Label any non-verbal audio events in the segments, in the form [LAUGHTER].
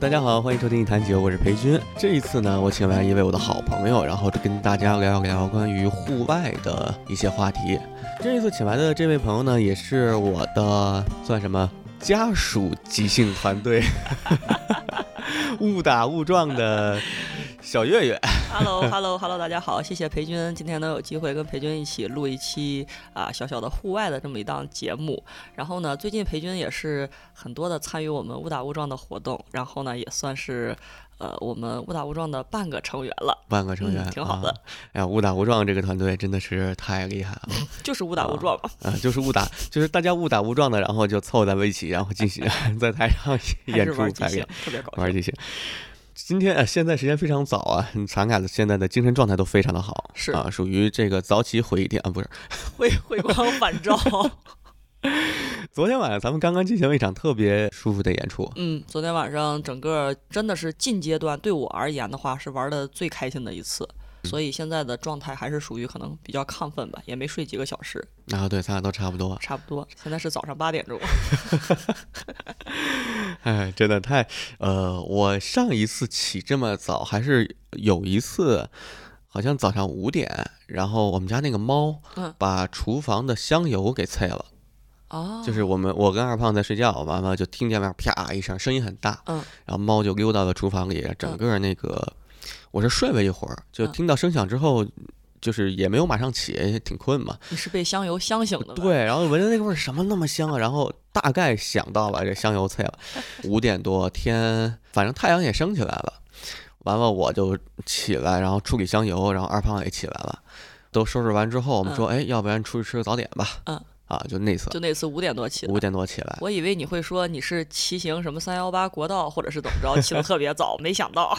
大家好，欢迎收听一坛酒，我是裴军。这一次呢，我请来一位我的好朋友，然后跟大家聊聊关于户外的一些话题。这一次请来的这位朋友呢，也是我的算什么家属即兴团队，[LAUGHS] 误打误撞的。小月月，Hello，Hello，Hello，[LAUGHS] 大家好，谢谢裴军，今天能有机会跟裴军一起录一期啊小小的户外的这么一档节目。然后呢，最近裴军也是很多的参与我们误打误撞的活动，然后呢，也算是呃我们误打误撞的半个成员了。半个成员，挺好的。哎呀，误打误撞这个团队真的是太厉害了，[LAUGHS] 就是误打误撞嘛。啊，就是误打，就是大家误打误撞的，然后就凑在一起，然后进行 [LAUGHS] 在台上演出排练，特别搞笑，玩即兴。今天啊，现在时间非常早啊，咱俩的现在的精神状态都非常的好，是啊，属于这个早起回电啊，不是 [LAUGHS] 回回光返照。昨天晚上咱们刚刚进行了一场特别舒服的演出，嗯，昨天晚上整个真的是近阶段对我而言的话是玩的最开心的一次。所以现在的状态还是属于可能比较亢奋吧，也没睡几个小时。啊，对，咱俩都差不多，差不多。现在是早上八点钟。[LAUGHS] 哎，真的太……呃，我上一次起这么早，还是有一次，好像早上五点，然后我们家那个猫，把厨房的香油给啐了。哦。就是我们，我跟二胖在睡觉，完了就听见外面啪一声，声音很大。嗯。然后猫就溜到了厨房里，整个那个。我是睡了一会儿，就听到声响之后，就是也没有马上起，也挺困嘛。你是被香油香醒的？对，然后闻着那个味儿，什么那么香啊？然后大概想到了这香油菜了。[LAUGHS] 五点多天，反正太阳也升起来了。完了，我就起来，然后处理香油，然后二胖也起来了。都收拾完之后，我们说，哎，要不然出去吃个早点吧？嗯。啊，就那次，就那次五点多起，五点多起来。我以为你会说你是骑行什么三幺八国道，或者是怎么着，起的特别早，没想到。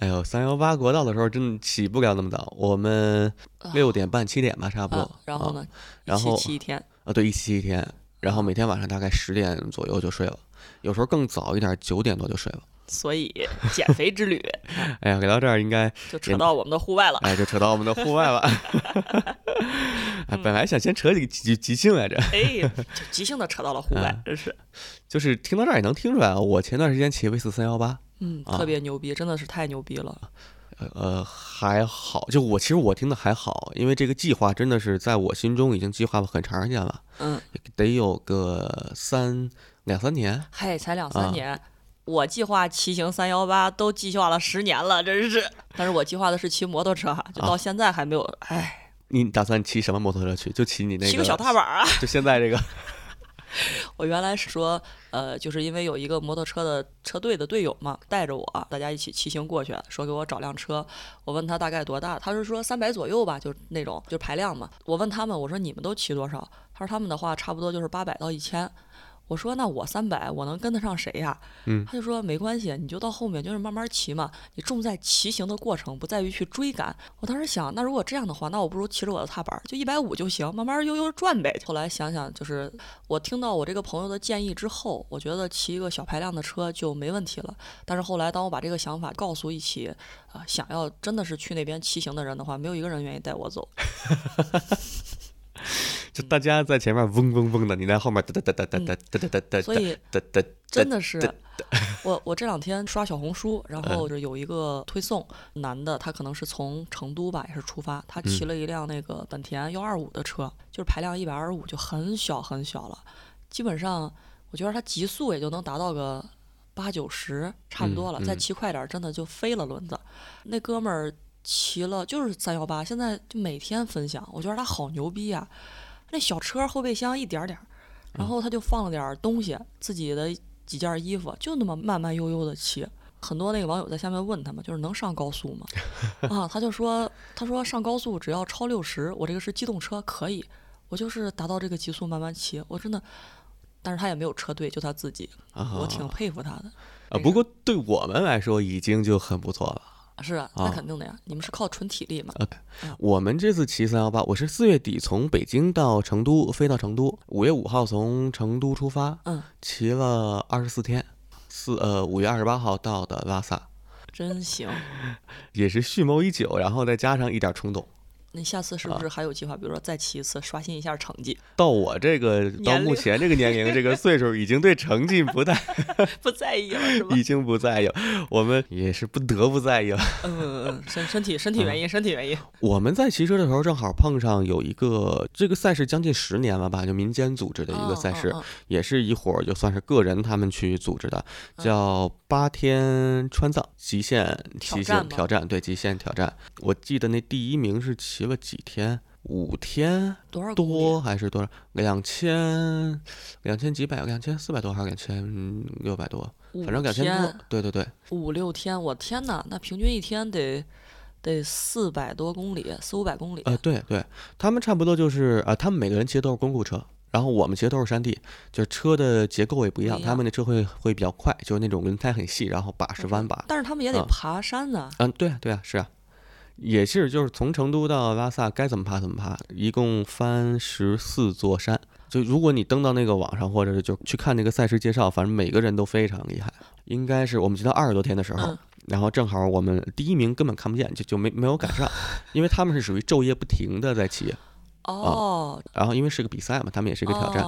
哎呦，三幺八国道的时候真的起不了那么早，我们六点半七点吧，差不多。然后呢？然后七天。啊，对，一起一天，然后每天晚上大概十点左右就睡了，有时候更早一点，九点多就睡了。所以 [LAUGHS] 减肥之旅，哎呀，给到这儿应该就扯到我们的户外了。哎，就扯到我们的户外了。[LAUGHS] 哎，本来想先扯几个即即兴来着，哎，就即兴的扯到了户外，真是。就是听到这儿也能听出来啊，我前段时间骑 V 四三幺八，嗯，特别牛逼，真的是太牛逼了。呃，还好，就我其实我听的还好，因为这个计划真的是在我心中已经计划了很长时间了，嗯，得有个三两三年。嘿，才两三年。我计划骑行三幺八都计划了十年了，真是。但是我计划的是骑摩托车，就到现在还没有。哎，你打算骑什么摩托车去？就骑你那个？骑个小踏板啊！[LAUGHS] 就现在这个。[LAUGHS] 我原来是说，呃，就是因为有一个摩托车的车队的队友嘛，带着我，大家一起骑行过去，说给我找辆车。我问他大概多大，他是说三百左右吧，就那种，就排量嘛。我问他们，我说你们都骑多少？他说他们的话差不多就是八百到一千。我说那我三百，我能跟得上谁呀？嗯，他就说没关系，你就到后面就是慢慢骑嘛。你重在骑行的过程，不在于去追赶。我当时想，那如果这样的话，那我不如骑着我的踏板，就一百五就行，慢慢悠悠转呗。后来想想，就是我听到我这个朋友的建议之后，我觉得骑一个小排量的车就没问题了。但是后来，当我把这个想法告诉一起啊想要真的是去那边骑行的人的话，没有一个人愿意带我走。[LAUGHS] 就大家在前面嗡嗡嗡的，你在后面哒哒哒哒哒哒哒哒哒，所以哒哒真的是我我这两天刷小红书，然后就有一个推送，男的他可能是从成都吧，也是出发，他骑了一辆那个本田幺二五的车，就是排量一百二十五，就很小很小了，基本上我觉得他极速也就能达到个八九十差不多了，再骑快点真的就飞了轮子。那哥们儿骑了就是三幺八，现在就每天分享，我觉得他好牛逼啊。那小车后备箱一点点儿，然后他就放了点东西，自己的几件衣服，就那么慢慢悠悠的骑。很多那个网友在下面问他们，就是能上高速吗？[LAUGHS] 啊，他就说，他说上高速只要超六十，我这个是机动车，可以，我就是达到这个极速慢慢骑。我真的，但是他也没有车队，就他自己，我挺佩服他的。啊，不过对我们来说已经就很不错了。是啊，那肯定的呀。你们是靠纯体力嘛？我们这次骑三幺八，我是四月底从北京到成都，飞到成都，五月五号从成都出发，嗯，骑了二十四天，四呃五月二十八号到的拉萨，真行，也是蓄谋已久，然后再加上一点冲动，你下次是不是还有计划？比如说再骑一次，刷新一下成绩？到我这个到目前这个年龄这个岁数，已经对成绩不太 [LAUGHS] 不在意了，是吧？[LAUGHS] 已经不在意，我们也是不得不在意了。嗯嗯，身身体身体原因，身体原因。我们在骑车的时候，正好碰上有一个这个赛事将近十年了吧，就民间组织的一个赛事，也是一伙儿就算是个人他们去组织的，叫八天川藏极限骑行挑战。对，极限挑战，我记得那第一名是。骑了几天？五天？多少多还是多少？两千，两千几百？两千四百多还是两千六百多？反正两千多。对对对，五六天，我天哪！那平均一天得得四百多公里，四五百公里。呃，对对，他们差不多就是啊，他们每个人骑的都是公路车，然后我们其实都是山地，就是车的结构也不一样。他们的车会会比较快，就是那种轮胎很细，然后把是弯把。但是他们也得爬山呢。嗯，对啊，对啊，是啊。也是，就是从成都到拉萨，该怎么爬怎么爬，一共翻十四座山。就如果你登到那个网上，或者是就去看那个赛事介绍，反正每个人都非常厉害。应该是我们骑到二十多天的时候，然后正好我们第一名根本看不见，就就没没有赶上，因为他们是属于昼夜不停的在骑。哦。然后因为是个比赛嘛，他们也是一个挑战。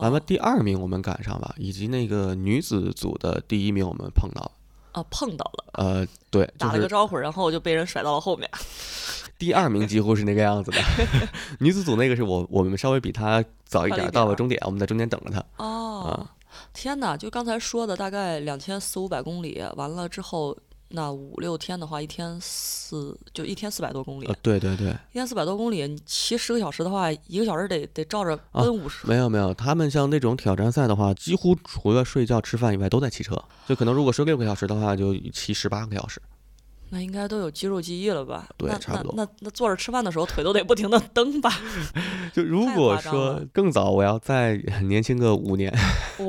完了，第二名我们赶上了，以及那个女子组的第一名我们碰到了。啊，碰到了，呃，对，打了个招呼，然后就被人甩到了后面。[LAUGHS] 第二名几乎是那个样子的，[LAUGHS] 女子组那个是我，我们稍微比她早一点到了终点，我们在中间等着她。哦，天哪！就刚才说的，大概两千四五百公里，完了之后。那五六天的话，一天四就一天四百多公里。对对对，一天四百多公里，你骑十个小时的话，一个小时得得照着奔五十。没有没有，他们像那种挑战赛的话，几乎除了睡觉吃饭以外都在骑车。就可能如果睡六个小时的话，就骑十八个小时。那应该都有肌肉记忆了吧？对，差不多。那那坐着吃饭的时候，腿都得不停的蹬吧？[LAUGHS] 就如果说更早，我要再年轻个五年，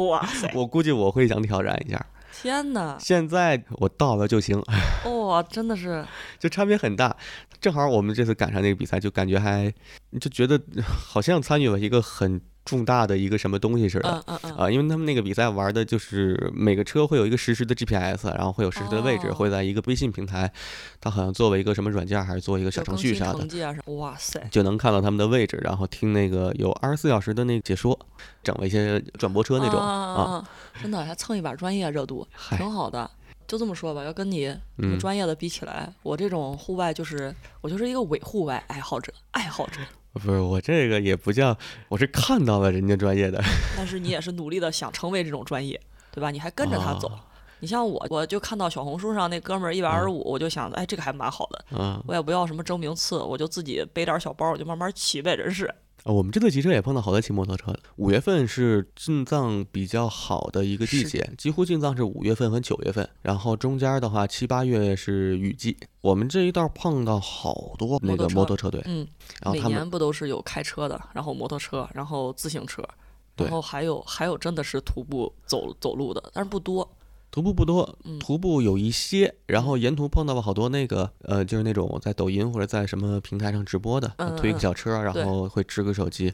哇塞！[LAUGHS] 我估计我会想挑战一下。天哪！现在我到了就行。哇，真的是，[LAUGHS] 就差别很大。正好我们这次赶上那个比赛，就感觉还，就觉得好像参与了一个很。重大的一个什么东西似的，啊，因为他们那个比赛玩的就是每个车会有一个实时的 GPS，然后会有实时的位置，会在一个微信平台，它好像作为一个什么软件还是做一个小程序啥的，哇塞，就能看到他们的位置，然后听那个有二十四小时的那个解说，整了一些转播车那种啊，真的还蹭一把专业热度，挺好的。就这么说吧，要跟你专业的比起来，我这种户外就是我就是一个伪户外爱好者，爱好者。不是我这个也不叫，我是看到了人家专业的。[LAUGHS] 但是你也是努力的想成为这种专业，对吧？你还跟着他走。你像我，我就看到小红书上那哥们儿一百二十五，我就想，哎，这个还蛮好的。嗯。我也不要什么争名次，我就自己背点小包，我就慢慢骑呗，真是。我们这次骑车也碰到好多骑摩托车的。五月份是进藏比较好的一个季节，几乎进藏是五月份和九月份。然后中间的话，七八月是雨季。我们这一道碰到好多那个摩托车队，嗯，然后每年不都是有开车的，然后摩托车，然后自行车，然后还有还有真的是徒步走走路的，但是不多。徒步不多，徒步有一些，然后沿途碰到了好多那个，呃，就是那种在抖音或者在什么平台上直播的，推个小车，然后会支个手机，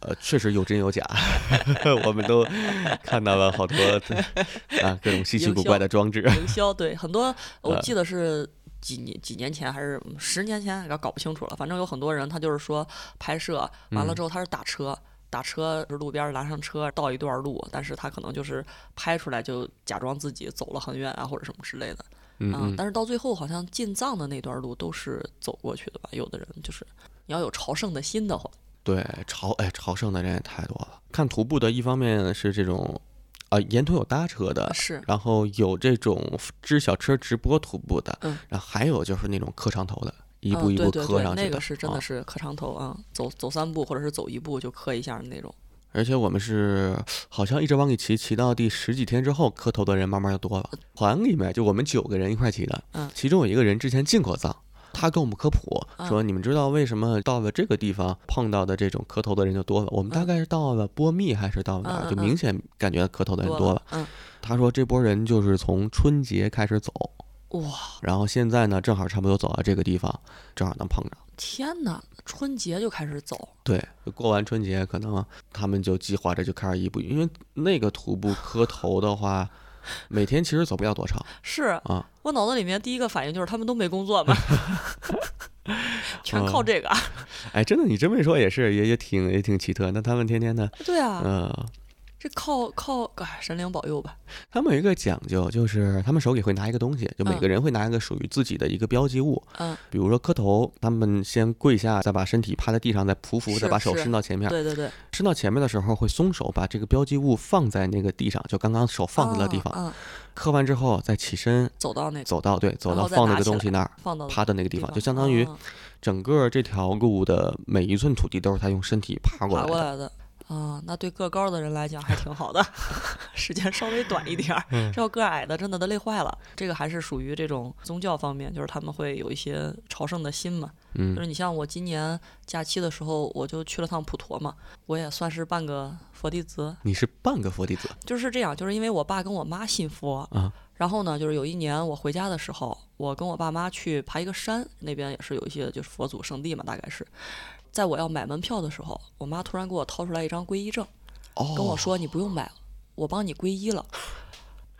呃，确实有真有假，[LAUGHS] 我们都看到了好多 [LAUGHS] 啊，各种稀奇古怪的装置。营销对很多，[LAUGHS] 我记得是几年几年前还是十年前，搞不清楚了。反正有很多人，他就是说拍摄完了之后，他是打车。打车是路边拦上车，倒一段路，但是他可能就是拍出来就假装自己走了很远啊，或者什么之类的，嗯，但是到最后好像进藏的那段路都是走过去的吧？有的人就是你要有朝圣的心的话，对朝哎朝圣的人也太多了。看徒步的一方面是这种啊沿途有搭车的，是，然后有这种支小车直播徒步的，嗯，然后还有就是那种磕长头的。一步一步磕上去的，那个是真的是磕长头啊，走走三步或者是走一步就磕一下的那种。而且我们是好像一直往里骑，骑到第十几天之后，磕头的人慢慢就多了。团里面就我们九个人一块骑的，嗯，其中有一个人之前进过藏，他跟我们科普说，你们知道为什么到了这个地方碰到的这种磕头的人就多了？我们大概是到了波密还是到哪儿，就明显感觉磕头的人多了。嗯，他说这波人就是从春节开始走。哇！然后现在呢，正好差不多走到这个地方，正好能碰着。天哪，春节就开始走？对，过完春节，可能他们就计划着就开始一步，因为那个徒步磕头的话，[LAUGHS] 每天其实走不了多长。是啊，我脑子里面第一个反应就是他们都没工作嘛，[LAUGHS] [LAUGHS] 全靠这个。哎，真的，你这么一说也是，也也挺也挺奇特。那他们天天的，对啊，嗯。这靠靠，啊，神灵保佑吧。他们有一个讲究，就是他们手里会拿一个东西，就每个人会拿一个属于自己的一个标记物。嗯，比如说磕头，他们先跪下，再把身体趴在地上，再匍匐，再把手伸到前面。对对对，伸到前面的时候会松手，把这个标记物放在那个地上，就刚刚手放在的地方。嗯，磕完之后再起身，走到那，走到对，走到放那个东西那儿，放到趴的那个地方，就相当于整个这条路的每一寸土地都是他用身体爬过来的。啊，那对个高的人来讲还挺好的，[LAUGHS] 时间稍微短一点儿。这要个矮的，真的都累坏了。这个还是属于这种宗教方面，就是他们会有一些朝圣的心嘛。嗯，就是你像我今年假期的时候，我就去了趟普陀嘛，我也算是半个佛弟子。你是半个佛弟子？就是这样，就是因为我爸跟我妈信佛啊。然后呢，就是有一年我回家的时候，我跟我爸妈去爬一个山，那边也是有一些就是佛祖圣地嘛，大概是。在我要买门票的时候，我妈突然给我掏出来一张皈依证，跟我说：“你不用买了，我帮你皈依了。”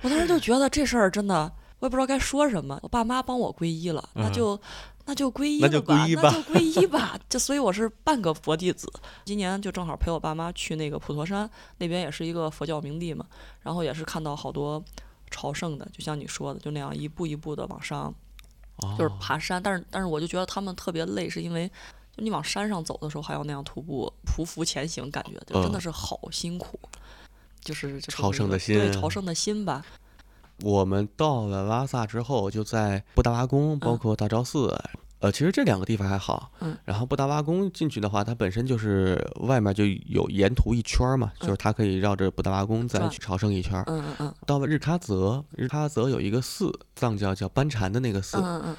我当时就觉得这事儿真的，我也不知道该说什么。我爸妈帮我皈依了，那就那就皈依吧，那就皈依吧。[LAUGHS] 就所以我是半个佛弟子。今年就正好陪我爸妈去那个普陀山，那边也是一个佛教名地嘛。然后也是看到好多朝圣的，就像你说的，就那样一步一步的往上，就是爬山。但是但是我就觉得他们特别累，是因为。就你往山上走的时候，还要那样徒步匍匐前行，感觉就真的是好辛苦。就是朝圣的心，对朝圣的心吧。我们到了拉萨之后，就在布达拉宫，包括大昭寺，呃，其实这两个地方还好。嗯。然后布达拉宫进去的话，它本身就是外面就有沿途一圈嘛，就是它可以绕着布达拉宫再去朝圣一圈。嗯嗯嗯。到了日喀则，日喀则有一个寺，藏教叫班禅的那个寺。嗯嗯。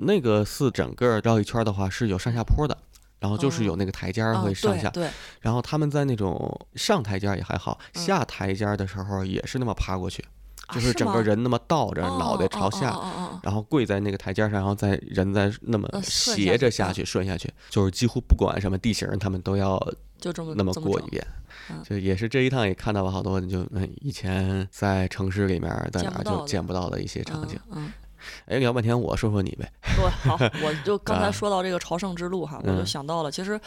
那个寺整个绕一圈的话是有上下坡的，然后就是有那个台阶儿会上下。对。然后他们在那种上台阶儿也还好，下台阶儿的时候也是那么爬过去，就是整个人那么倒着，脑袋朝下，然后跪在那个台阶上，然后再人再那么斜着下去顺下去，就是几乎不管什么地形，他们都要就这么那么过一遍。就也是这一趟也看到了好多，就以前在城市里面在哪就见不到的一些场景。嗯。哎，聊半天，我说说你呗。[LAUGHS] 对，好，我就刚才说到这个朝圣之路哈，我就想到了，其实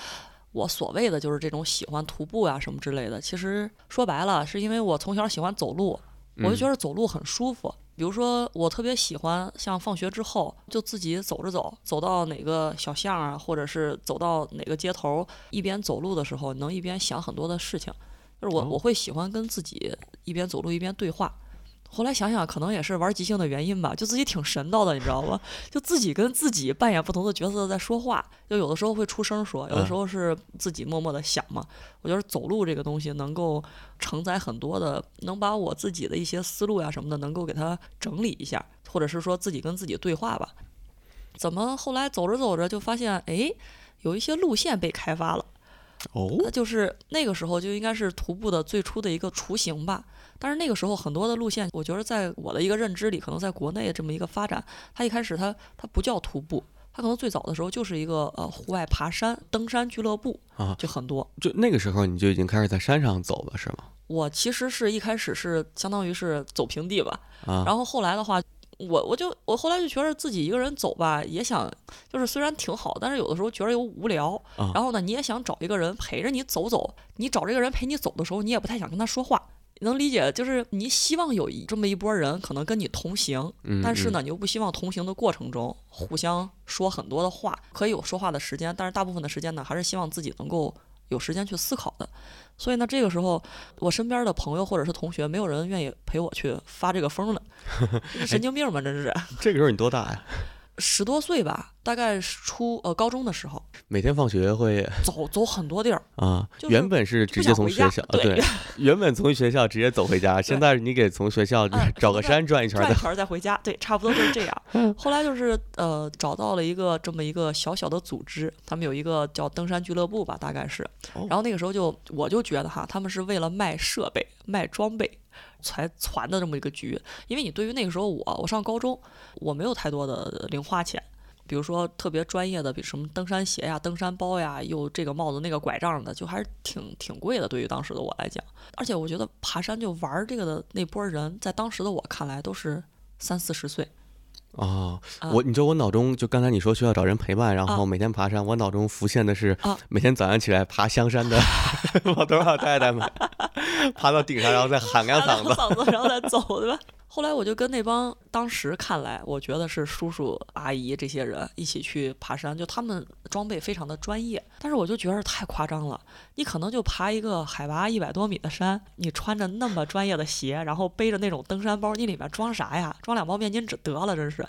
我所谓的就是这种喜欢徒步啊什么之类的，其实说白了，是因为我从小喜欢走路，我就觉得走路很舒服。比如说，我特别喜欢像放学之后就自己走着走，走到哪个小巷啊，或者是走到哪个街头，一边走路的时候，能一边想很多的事情。就是我我会喜欢跟自己一边走路一边对话。后来想想，可能也是玩即兴的原因吧，就自己挺神叨的，你知道吗？就自己跟自己扮演不同的角色在说话，就有的时候会出声说，有的时候是自己默默的想嘛。我觉得走路这个东西能够承载很多的，能把我自己的一些思路呀什么的能够给它整理一下，或者是说自己跟自己对话吧。怎么后来走着走着就发现，哎，有一些路线被开发了。哦，那就是那个时候就应该是徒步的最初的一个雏形吧。但是那个时候很多的路线，我觉得在我的一个认知里，可能在国内这么一个发展，它一开始它它不叫徒步，它可能最早的时候就是一个呃户外爬山、登山俱乐部啊，就很多。就那个时候你就已经开始在山上走了，是吗？我其实是一开始是相当于是走平地吧，啊，然后后来的话，我我就我后来就觉得自己一个人走吧，也想就是虽然挺好，但是有的时候觉得又无聊，然后呢，你也想找一个人陪着你走走。你找这个人陪你走的时候，你也不太想跟他说话。能理解，就是你希望有一这么一波人可能跟你同行，但是呢，你又不希望同行的过程中互相说很多的话，可以有说话的时间，但是大部分的时间呢，还是希望自己能够有时间去思考的。所以呢，这个时候我身边的朋友或者是同学，没有人愿意陪我去发这个疯了，[LAUGHS] 神经病吧？真是。这个时候你多大呀？十多岁吧，大概初呃高中的时候，每天放学会走走很多地儿啊。原本是直接从学校对，[LAUGHS] 原本从学校直接走回家，现在你给从学校找个山转一圈，转一圈再回家，对，差不多就是这样。[LAUGHS] 后来就是呃找到了一个这么一个小小的组织，他们有一个叫登山俱乐部吧，大概是。然后那个时候就我就觉得哈，他们是为了卖设备、卖装备。才攒的这么一个局，因为你对于那个时候我，我上高中，我没有太多的零花钱，比如说特别专业的，比什么登山鞋呀、登山包呀，又这个帽子那个拐杖的，就还是挺挺贵的。对于当时的我来讲，而且我觉得爬山就玩这个的那波人，在当时的我看来都是三四十岁。哦，我你知道我脑中就刚才你说需要找人陪伴，然后每天爬山，我脑中浮现的是 [LAUGHS] 每天早上起来爬香山的老头老太太们，[LAUGHS] 爬到顶上然后再喊两 [LAUGHS] 嗓子，嗓子然后再走，对吧？后来我就跟那帮当时看来我觉得是叔叔阿姨这些人一起去爬山，就他们装备非常的专业，但是我就觉得太夸张了。你可能就爬一个海拔一百多米的山，你穿着那么专业的鞋，然后背着那种登山包，你里面装啥呀？装两包面巾纸得了，真是。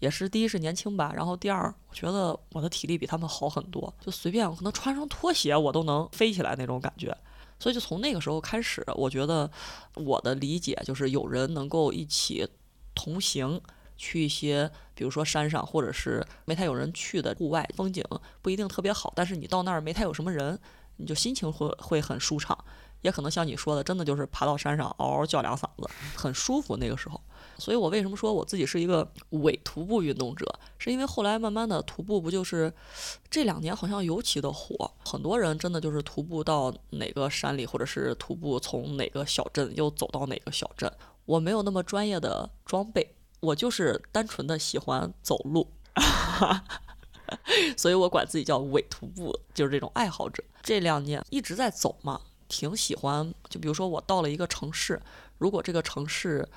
也是第一是年轻吧，然后第二我觉得我的体力比他们好很多，就随便我可能穿双拖鞋我都能飞起来那种感觉。所以就从那个时候开始，我觉得我的理解就是有人能够一起同行去一些，比如说山上，或者是没太有人去的户外，风景不一定特别好，但是你到那儿没太有什么人，你就心情会会很舒畅。也可能像你说的，真的就是爬到山上嗷嗷叫两嗓子，很舒服那个时候。所以我为什么说我自己是一个伪徒步运动者，是因为后来慢慢的徒步不就是这两年好像尤其的火，很多人真的就是徒步到哪个山里，或者是徒步从哪个小镇又走到哪个小镇。我没有那么专业的装备，我就是单纯的喜欢走路，[LAUGHS] 所以我管自己叫伪徒步，就是这种爱好者。这两年一直在走嘛，挺喜欢。就比如说我到了一个城市，如果这个城市。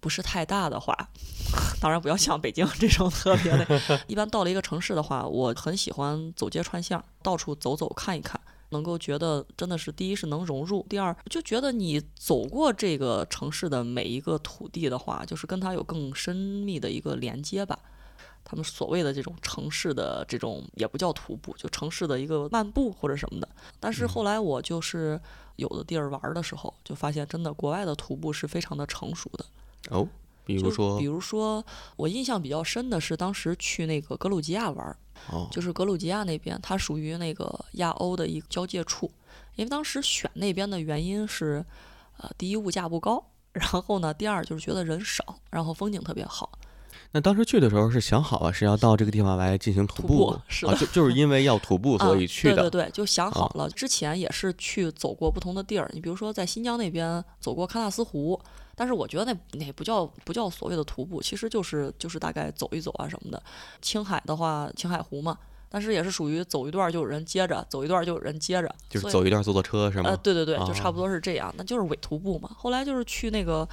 不是太大的话，[LAUGHS] 当然不要像北京这种特别的。一般到了一个城市的话，我很喜欢走街串巷，到处走走看一看，能够觉得真的是第一是能融入，第二就觉得你走过这个城市的每一个土地的话，就是跟它有更深密的一个连接吧。他们所谓的这种城市的这种也不叫徒步，就城市的一个漫步或者什么的。但是后来我就是有的地儿玩的时候，就发现真的国外的徒步是非常的成熟的。哦，比如说，比如说，我印象比较深的是当时去那个格鲁吉亚玩，哦，就是格鲁吉亚那边，它属于那个亚欧的一个交界处。因为当时选那边的原因是，呃，第一物价不高，然后呢，第二就是觉得人少，然后风景特别好。那当时去的时候是想好了是要到这个地方来进行徒步，是就就是因为要徒步所以去的。对对对，就想好了。之前也是去走过不同的地儿，你比如说在新疆那边走过喀纳斯湖。但是我觉得那那不叫不叫所谓的徒步，其实就是就是大概走一走啊什么的。青海的话，青海湖嘛，但是也是属于走一段就有人接着，走一段就有人接着，就是走一段坐坐车是吗？呃，对对对，就差不多是这样，那就是伪徒步嘛。后来就是去那个。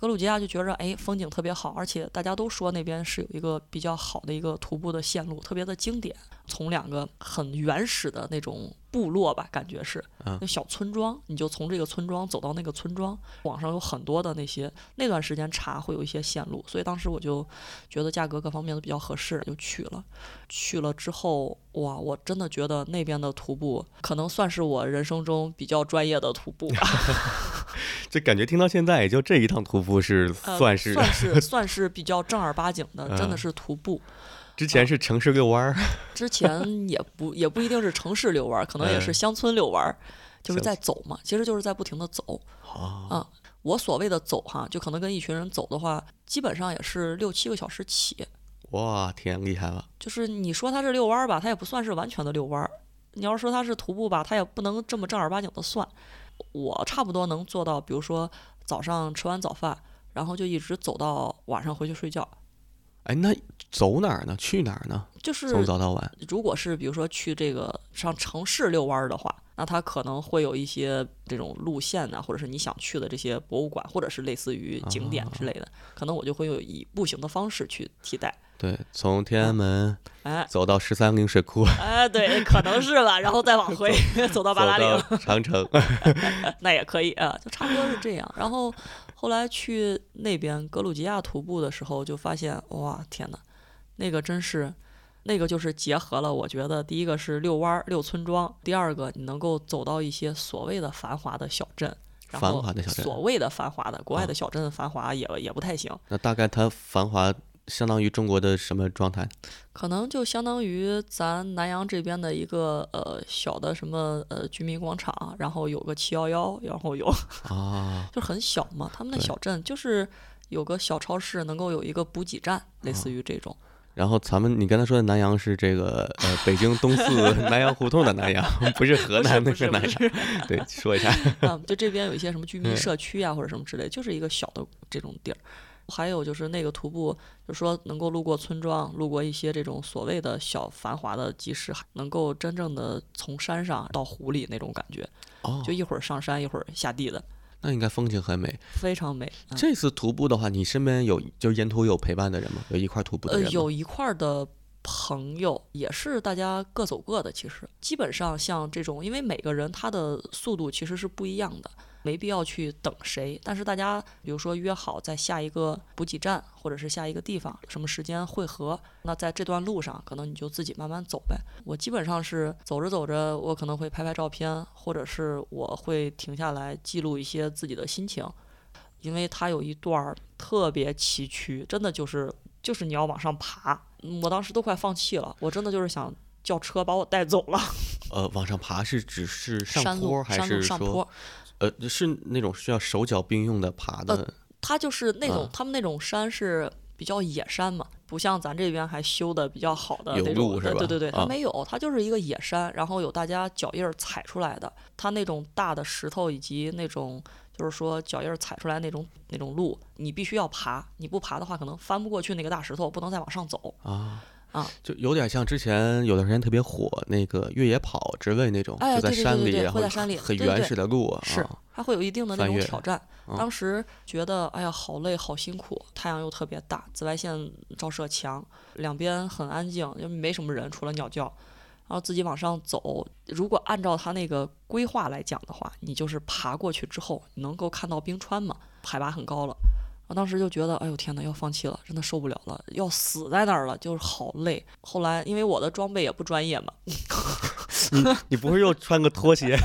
格鲁吉亚就觉着哎，风景特别好，而且大家都说那边是有一个比较好的一个徒步的线路，特别的经典。从两个很原始的那种部落吧，感觉是，那小村庄，你就从这个村庄走到那个村庄。网上有很多的那些那段时间查会有一些线路，所以当时我就觉得价格各方面都比较合适，就去了。去了之后，哇，我真的觉得那边的徒步可能算是我人生中比较专业的徒步。[LAUGHS] 就感觉听到现在，也就这一趟徒步是算是算是算是比较正儿八经的，[LAUGHS] 真的是徒步。之前是城市遛弯儿，[LAUGHS] 之前也不也不一定是城市遛弯儿，可能也是乡村遛弯儿，就是在走嘛，其实就是在不停的走。啊，我所谓的走哈，就可能跟一群人走的话，基本上也是六七个小时起。哇，天，厉害了！就是你说它是遛弯儿吧，它也不算是完全的遛弯儿；你要说它是徒步吧，它也不能这么正儿八经的算。我差不多能做到，比如说早上吃完早饭，然后就一直走到晚上回去睡觉。哎，那走哪儿呢？去哪儿呢？就是从早到晚。如果是比如说去这个上城市遛弯儿的话，那它可能会有一些这种路线呢，或者是你想去的这些博物馆，或者是类似于景点之类的，可能我就会有以步行的方式去替代。对，从天安门哎走到十三陵水库，哎，对，可能是吧，然后再往回走到八达岭长城，[LAUGHS] 那也可以啊，就差不多是这样。然后后来去那边格鲁吉亚徒步的时候，就发现哇，天哪，那个真是，那个就是结合了，我觉得第一个是遛弯儿、遛村庄，第二个你能够走到一些所谓的繁华的小镇，繁华的小镇，所谓的繁华的国外的小镇繁华也也不太行。那大概它繁华。相当于中国的什么状态？可能就相当于咱南阳这边的一个呃小的什么呃居民广场，然后有个七幺幺，然后有 [LAUGHS] [LAUGHS] 啊，就很小嘛。他们的小镇就是有个小超市，能够有一个补给站，类似于这种。然后咱们你刚才说的南阳是这个呃北京东四 [LAUGHS] 南阳胡同的南阳，不是河南那个南阳。对，说一下。嗯，就这边有一些什么居民社区啊，或者什么之类，就是一个小的这种地儿。还有就是那个徒步，就说能够路过村庄，路过一些这种所谓的小繁华的集市，能够真正的从山上到湖里那种感觉。哦，就一会儿上山，一会儿下地的。那应该风景很美，非常美。这次徒步的话，你身边有就是沿途有陪伴的人吗？有一块徒步的人呃，有一块的朋友，也是大家各走各的。其实基本上像这种，因为每个人他的速度其实是不一样的。没必要去等谁，但是大家比如说约好在下一个补给站或者是下一个地方什么时间汇合，那在这段路上可能你就自己慢慢走呗。我基本上是走着走着，我可能会拍拍照片，或者是我会停下来记录一些自己的心情，因为它有一段特别崎岖，真的就是就是你要往上爬，我当时都快放弃了，我真的就是想叫车把我带走了。[LAUGHS] 呃，往上爬是只是上坡还是说？呃，是那种需要手脚并用的爬的。它就是那种，他们那种山是比较野山嘛，不像咱这边还修的比较好的那种。对对对，它没有，它就是一个野山，然后有大家脚印儿踩出来的。它那种大的石头以及那种就是说脚印儿踩出来那种那种路，你必须要爬，你不爬的话可能翻不过去那个大石头，不能再往上走啊。啊，就有点像之前有段时间特别火那个越野跑之类那种，就在山里，会在山里很原始的路，是它会有一定的那种挑战。当时觉得哎呀好累好辛苦，太阳又特别大，紫外线照射强，两边很安静，就没什么人，除了鸟叫。然后自己往上走，如果按照他那个规划来讲的话，你就是爬过去之后，你能够看到冰川嘛，海拔很高了。我当时就觉得，哎呦天哪，要放弃了，真的受不了了，要死在那儿了，就是好累。后来因为我的装备也不专业嘛，[LAUGHS] 你你不会又穿个拖鞋？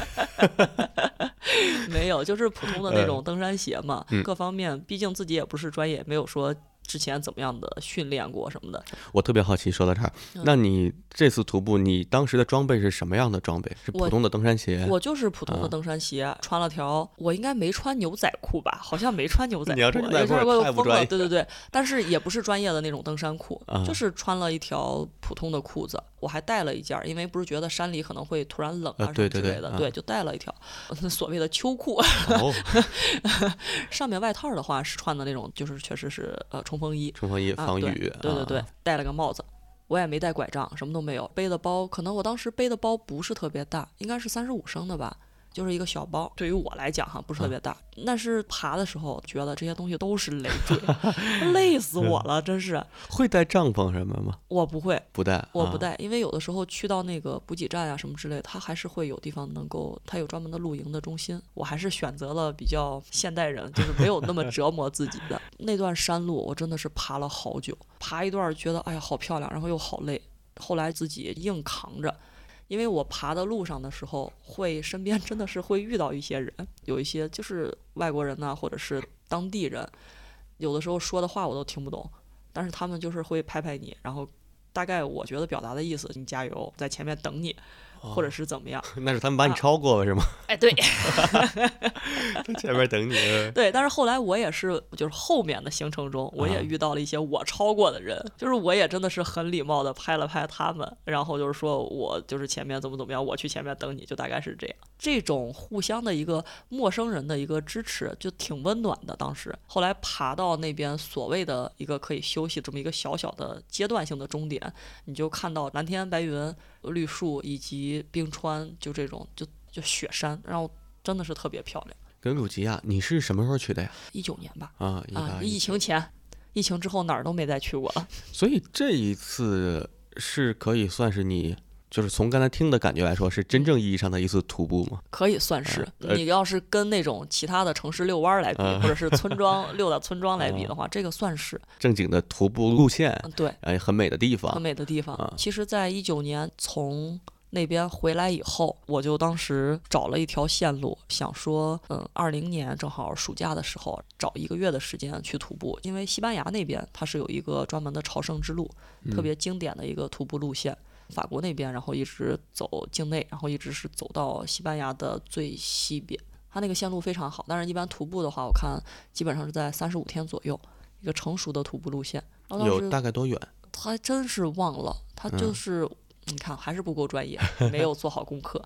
[LAUGHS] 没有，就是普通的那种登山鞋嘛。各方面，毕竟自己也不是专业，没有说。之前怎么样的训练过什么的？我特别好奇，说到这儿，那你这次徒步，你当时的装备是什么样的装备？是普通的登山鞋？我就是普通的登山鞋，穿了条，我应该没穿牛仔裤吧？好像没穿牛仔裤，牛仔裤太不专业。对对对，但是也不是专业的那种登山裤，就是穿了一条普通的裤子。我还带了一件，因为不是觉得山里可能会突然冷啊什么之类的，对，就带了一条 [LAUGHS] 所谓的秋裤。[LAUGHS] 上面外套的话是穿的那种，就是确实是呃冲锋衣，冲锋衣防雨。对对对，戴了个帽子，我也没带拐杖，什么都没有，背的包可能我当时背的包不是特别大，应该是三十五升的吧。就是一个小包，对于我来讲哈，不是特别大。但是爬的时候觉得这些东西都是累赘，累死 [LAUGHS] 我了，真是。会带帐篷什么吗？我不会，不带，我不带，因为有的时候去到那个补给站啊什么之类，它还是会有地方能够，它有专门的露营的中心。我还是选择了比较现代人，就是没有那么折磨自己的 [LAUGHS] 那段山路，我真的是爬了好久，爬一段觉得哎呀好漂亮，然后又好累，后来自己硬扛着。因为我爬的路上的时候，会身边真的是会遇到一些人，有一些就是外国人呐，或者是当地人，有的时候说的话我都听不懂，但是他们就是会拍拍你，然后大概我觉得表达的意思，你加油，在前面等你。或者是怎么样？那是他们把你超过了是吗？哎，对，[LAUGHS] 在前面等你。[LAUGHS] 对，但是后来我也是，就是后面的行程中，我也遇到了一些我超过的人，就是我也真的是很礼貌的拍了拍他们，然后就是说我就是前面怎么怎么样，我去前面等你，就大概是这样。这种互相的一个陌生人的一个支持，就挺温暖的。当时后来爬到那边所谓的一个可以休息这么一个小小的阶段性的终点，你就看到蓝天白云。绿树以及冰川，就这种，就就雪山，然后真的是特别漂亮。格鲁吉亚，你是什么时候去的呀？一九年吧。啊啊！疫情前，疫情之后哪儿都没再去过了。[LAUGHS] 所以这一次是可以算是你。就是从刚才听的感觉来说，是真正意义上的一次徒步吗？可以算是。你要是跟那种其他的城市遛弯来比，或者是村庄 [LAUGHS] 遛的村庄来比的话，这个算是正经的徒步路线。对，哎，很美的地方。很美的地方。其实，在一九年从那边回来以后，我就当时找了一条线路，想说，嗯，二零年正好暑假的时候，找一个月的时间去徒步，因为西班牙那边它是有一个专门的朝圣之路，特别经典的一个徒步路线。法国那边，然后一直走境内，然后一直是走到西班牙的最西边。它那个线路非常好，但是一般徒步的话，我看基本上是在三十五天左右，一个成熟的徒步路线。有大概多远？他真是忘了，他就嗯是、你看还是不够专业，没有做好功课。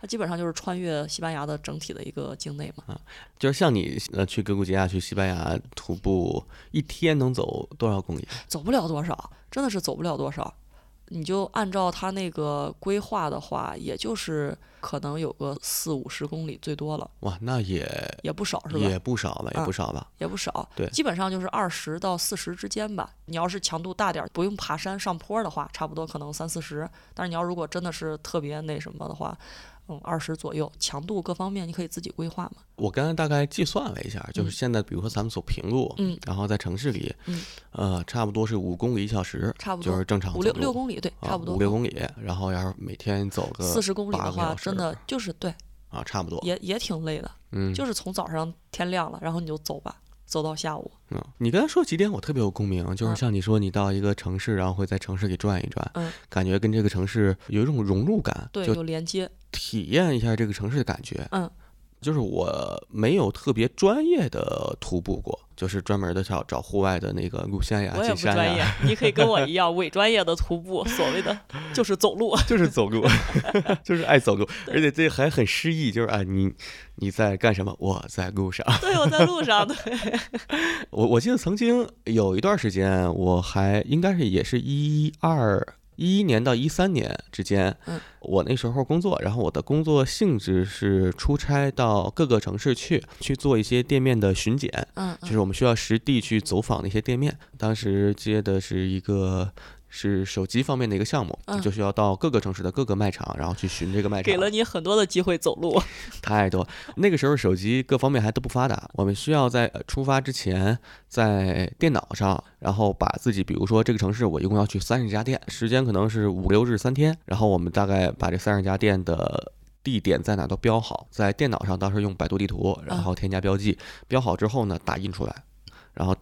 它基本上就是穿越西班牙的整体的一个境内嘛，啊就是像你呃去格鲁吉亚、去西班牙徒步，一天能走多少公里？走不了多少，真的是走不了多少。你就按照他那个规划的话，也就是可能有个四五十公里最多了，哇，那也也不少是吧？也不少吧，也啊不少吧。也不少，对基本上就是二十到四十之间吧。你要是强度大点儿，不用爬山上坡的话，差不多可能三四十。但是你要如果真的是特别那什么的话，嗯，二十左右，强度各方面你可以自己规划嘛。我刚才大概计算了一下，就是嗯现在比如说咱们走平路，嗯然后在城市里，嗯呃，差不多是五公里一小时，差不多就是正常五六六公里，对，啊差不多五六公里，然后要是每天走个四十公里的话，真的就是对，啊，差不多，也也挺累的。嗯，就是从早上天亮了，然后你就走吧，走到下午。嗯，你刚才说几点我特别有共鸣，就是嗯像你说你到一个城市，然后会在城市里转一转，嗯感觉跟这个城市有一种融入感，对，就有连接。体验一下这个城市的感觉。嗯，就是我没有特别专业的徒步过，就是专门的找找户外的那个路线呀、我也进山不专业，，你可以跟我一样伪专业的徒步，所谓的 [LAUGHS] 就是走路。就是走路，[LAUGHS] 就是爱走路，而且这还很诗意，就是啊，你你在干什么？我在路上。对，我在路上，对，[LAUGHS] 我我记得曾经有一段时间，我还应该是也是一二一一年到一三年之间，嗯我那时候工作，然后我的工作性质是出差到各个城市去，去做一些店面的巡检，嗯，就是我们需要实地去走访那些店面。当时接的是一个。是手机方面的一个项目，嗯就需要到各个城市的各个卖场，然后去寻这个卖场。给了你很多的机会走路。[LAUGHS] 太多。那个时候手机各方面还都不发达，我们需要在呃出发之前，在电脑上，然后把自己，比如说这个城市我一共要去三十家店，时间可能是五六日三天，然后我们大概把这三十家店的。地点在哪都标好，在电脑上当时用百度地图，然后添加标记，标好之后呢，打印出来，然后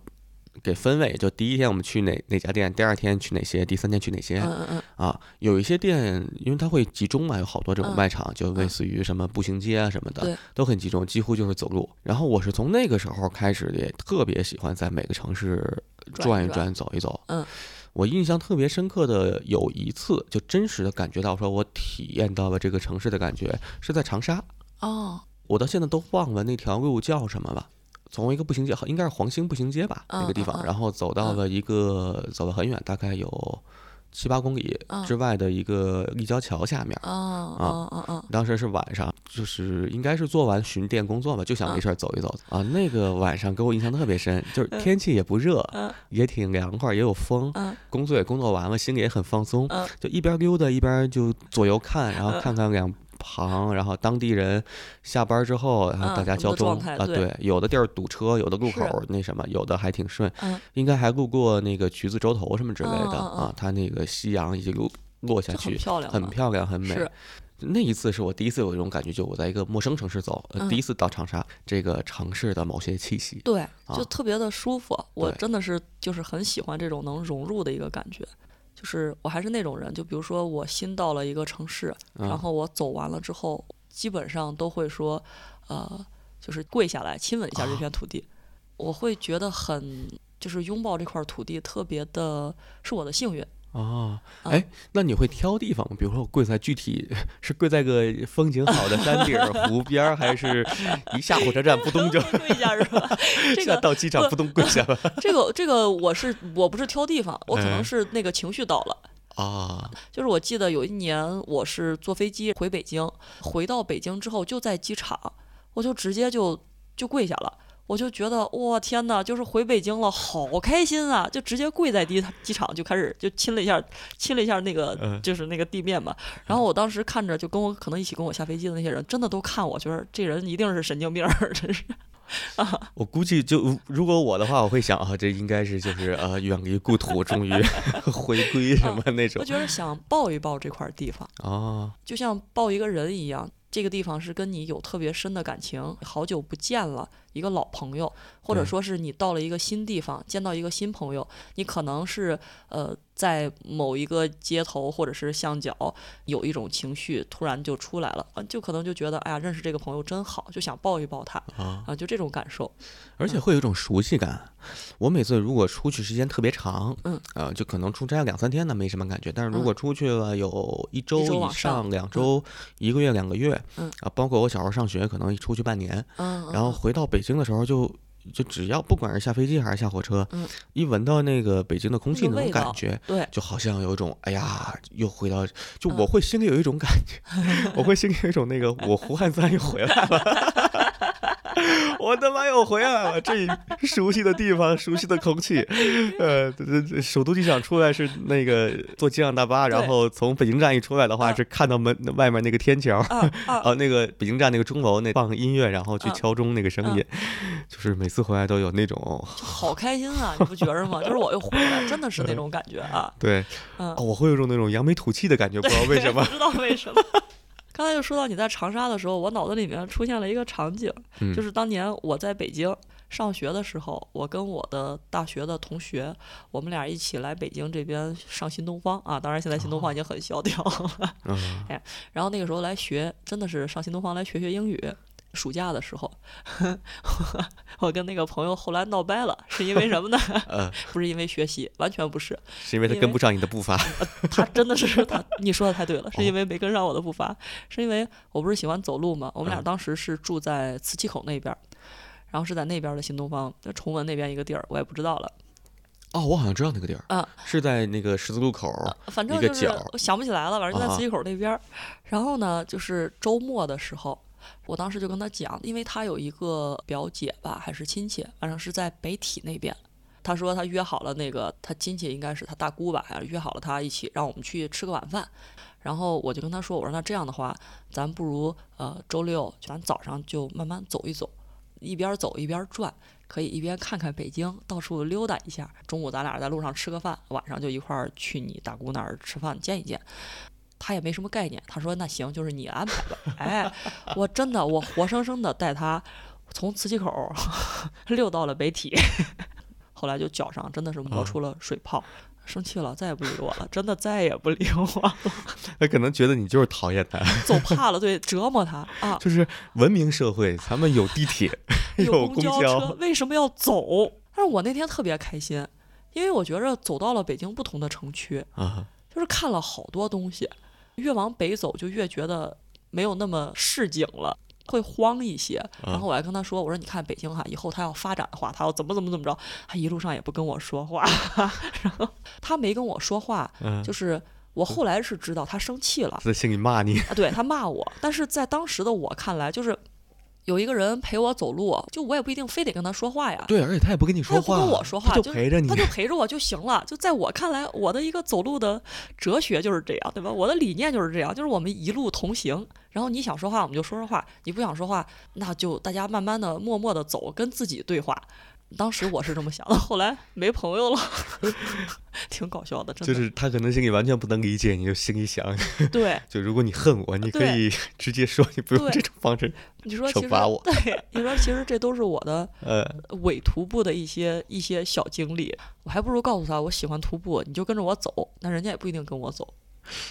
给分位，就第一天我们去哪哪家店，第二天去哪些，第三天去哪些，嗯嗯嗯，啊，有一些店，因为它会集中嘛，有好多这种嗯卖场，就类似于什么步行街啊什么对的，都很集中，几乎就是走路。然后我是从那个时候开始，也特别喜欢在每个城市转一转走一走。嗯，我印象特别深刻的有一次，就真实的感觉到，说我体验到了这个城市的感觉，是在长沙。哦，我到现在都忘了那条路叫什么了。从一个步行街，应该是黄兴步行街吧，那个地方，然后走到了一个走了很远，大概有七八公里嗯之外的一个立交桥下面。哦哦哦哦，当时是晚上，就是应该是做完巡店工作吧，就想没事儿走一走。啊。那个晚上给我印象特别深，[LAUGHS] 就是天气也不热，嗯。也挺凉快，也有风，嗯。工作也工作完了，心里也很放松，嗯。就一边溜达一边就左右看，然后嗯。看看两旁，然后当地人下班之后，然后大家交通啊，对对，有的地儿堵车，有的路是口那什么，有的还挺顺，嗯，应该还路过那个橘子洲头什么之类的啊，它那个夕阳一路落下去很去，漂亮，很。漂亮，很美。是那一次是我第一次有这种感觉，就我在一个陌生城市走，第一次到长沙这个城市的某些气息。对，啊就特别的舒服。我真的是就是很喜欢这种能融入的一个感觉。就是我还是那种人，就比如说我新到了一个城市，嗯然后我走完了之后，基本上都会说，呃，就是跪下来亲吻一下这片土地，我会觉得很就是拥抱这块土地，特别的是我的幸运。哦，嗯哎，那你会挑地方吗？比如说我跪在具体是跪在个风景好的山顶儿、湖边儿，还是一下火车站扑通就 [LAUGHS] 跪下是吧？[LAUGHS] 这下个到机场扑通跪下了？[LAUGHS] 这个这个我是我不是挑地方，我可能嗯是那个情绪到了。啊，就是我记得有一年我是坐飞机回北京，回到北京之后就在机场，我就直接就就跪下了。我就觉得哇天呐，就是回北京了，好开心啊！就直接跪在机机场就开始就亲了一下，亲了一下那个嗯就是那个地面嘛。然后我当时看着就跟我可能一起跟我下飞机的那些人，真的都看我，觉得这人一定是神经病，真是。我估计就如果我的话，我会想啊，这应该是就是呃远离故土，终于 [LAUGHS] 回归什么那种我觉得想抱一抱这块地方。啊，就像抱一个人一样，这个地方是跟你有特别深的感情，好久不见了，一个老朋友，或者说是你到了一个新地方，见到一个新朋友，你可能是呃在某一个街头或者是巷角，有一种情绪突然就出来了，啊，就可能就觉得，哎呀，认识这个朋友真好，就想抱一抱他啊，就这种感受，而且会有一种熟悉感。我每次如果出去时间特别长，嗯，啊，就可能出差两三天呢没什么感觉，但是如果出去了有一周以上、两周、一个月、两个月，嗯，啊，包括我小时候上学，可能出去半年，嗯，然后回到北京的时候就。就只要不管是下飞机还是下火车，嗯，一闻到那个北京的空气那种感觉，对，就好像有一种哎呀，又回到，就我会心里有一种感觉，[LAUGHS] 我会心里有一种那个我胡汉三又回来了。[LAUGHS] [LAUGHS] 我他妈又回来了！这熟悉的地方，熟悉的空气，[LAUGHS] 呃，首都机场出来是那个坐机场大巴，然后从北京站一出来的话是看到门外面那个天桥，啊，[LAUGHS] 那个北京站那个钟楼那放音乐，然后去敲钟那个声音，就是每次回来都有那种好开心啊！你不觉着吗？就是我又回来，真的是那种感觉啊！对，嗯，我会有种那种扬眉吐气的感觉，不知道为什么，不知道为什么。刚才就说到你在长沙的时候，我脑子里面出现了一个场景，就是当年我在北京上学的时候，我跟我的大学的同学，我们俩一起来北京这边上新东方啊，当然现在新东方已经很萧条了，[LAUGHS] 哎，然后那个时候来学，真的是上新东方来学学英语。暑假的时候，我跟那个朋友后来闹掰了，是因为什么呢？[LAUGHS] 不是因为学习，完全不是，是因为他跟不上你的步伐。他真的是他，你说的太对了，[LAUGHS] 是因为没跟上我的步伐，是因为我不是喜欢走路吗？我们俩当时是住在磁器口那边，然后是在那边的新东方，在崇文那边一个地儿，我也不知道了。哦，我好像知道那个地儿，嗯，是在那个十字路口，反正就是想不起来了，反正就在磁器口那边。然后呢，就是周末的时候。我当时就跟他讲，因为他有一个表姐吧，还是亲戚，反正是在北体那边。他说他约好了那个他亲戚应该是他大姑吧，约好了他一起让我们去吃个晚饭。然后我就跟他说，我说那这样的话，咱不如呃周六咱早上就慢慢走一走，一边走一边转，可以一边看看北京，到处溜达一下。中午咱俩在路上吃个饭，晚上就一块儿去你大姑那儿吃饭见一见。他也没什么概念，他说那行，就是你安排吧。哎，我真的，我活生生的带他从磁器口 [LAUGHS] 溜到了北体，[LAUGHS] 后来就脚上真的是磨出了水泡，生气了，再也不理我了，真的再也不理我了。[LAUGHS] 他可能觉得你就是讨厌他，走怕了，对，折磨他啊。就是文明社会，咱们有地铁，有公交车，为什么要走？但是我那天特别开心，因为我觉着走到了北京不同的城区啊，就是看了好多东西。越往北走，就越觉得没有那么市井了，会慌一些。然后我还跟他说：“我说你看北京哈，以后他要发展的话，他要怎么怎么怎么着，他一路上也不跟我说话。[LAUGHS] 然后他没跟我说话，就是我后来是知道他生气了，在心里骂你啊？对他骂我，但是在当时的我看来，就是。”有一个人陪我走路，就我也不一定非得跟他说话呀。对，而且他也不跟你说话，他不跟我说话，就陪着你，他就陪着我就行了。就在我看来，我的一个走路的哲学就是这样，对吧？我的理念就是这样，就是我们一路同行。然后你想说话，我们就说说话；你不想说话，那就大家慢慢的、默默的走，跟自己对话。当时我是这么想的，后来没朋友了，挺搞笑的。真的，就是他可能心里完全不能理解，你就心里想，对，[LAUGHS] 就如果你恨我，你可以直接说，你不用这种方式，你说惩罚我。对，你说其实这都是我的 [LAUGHS] 呃伪徒步的一些一些小经历，我还不如告诉他我喜欢徒步，你就跟着我走，那人家也不一定跟我走。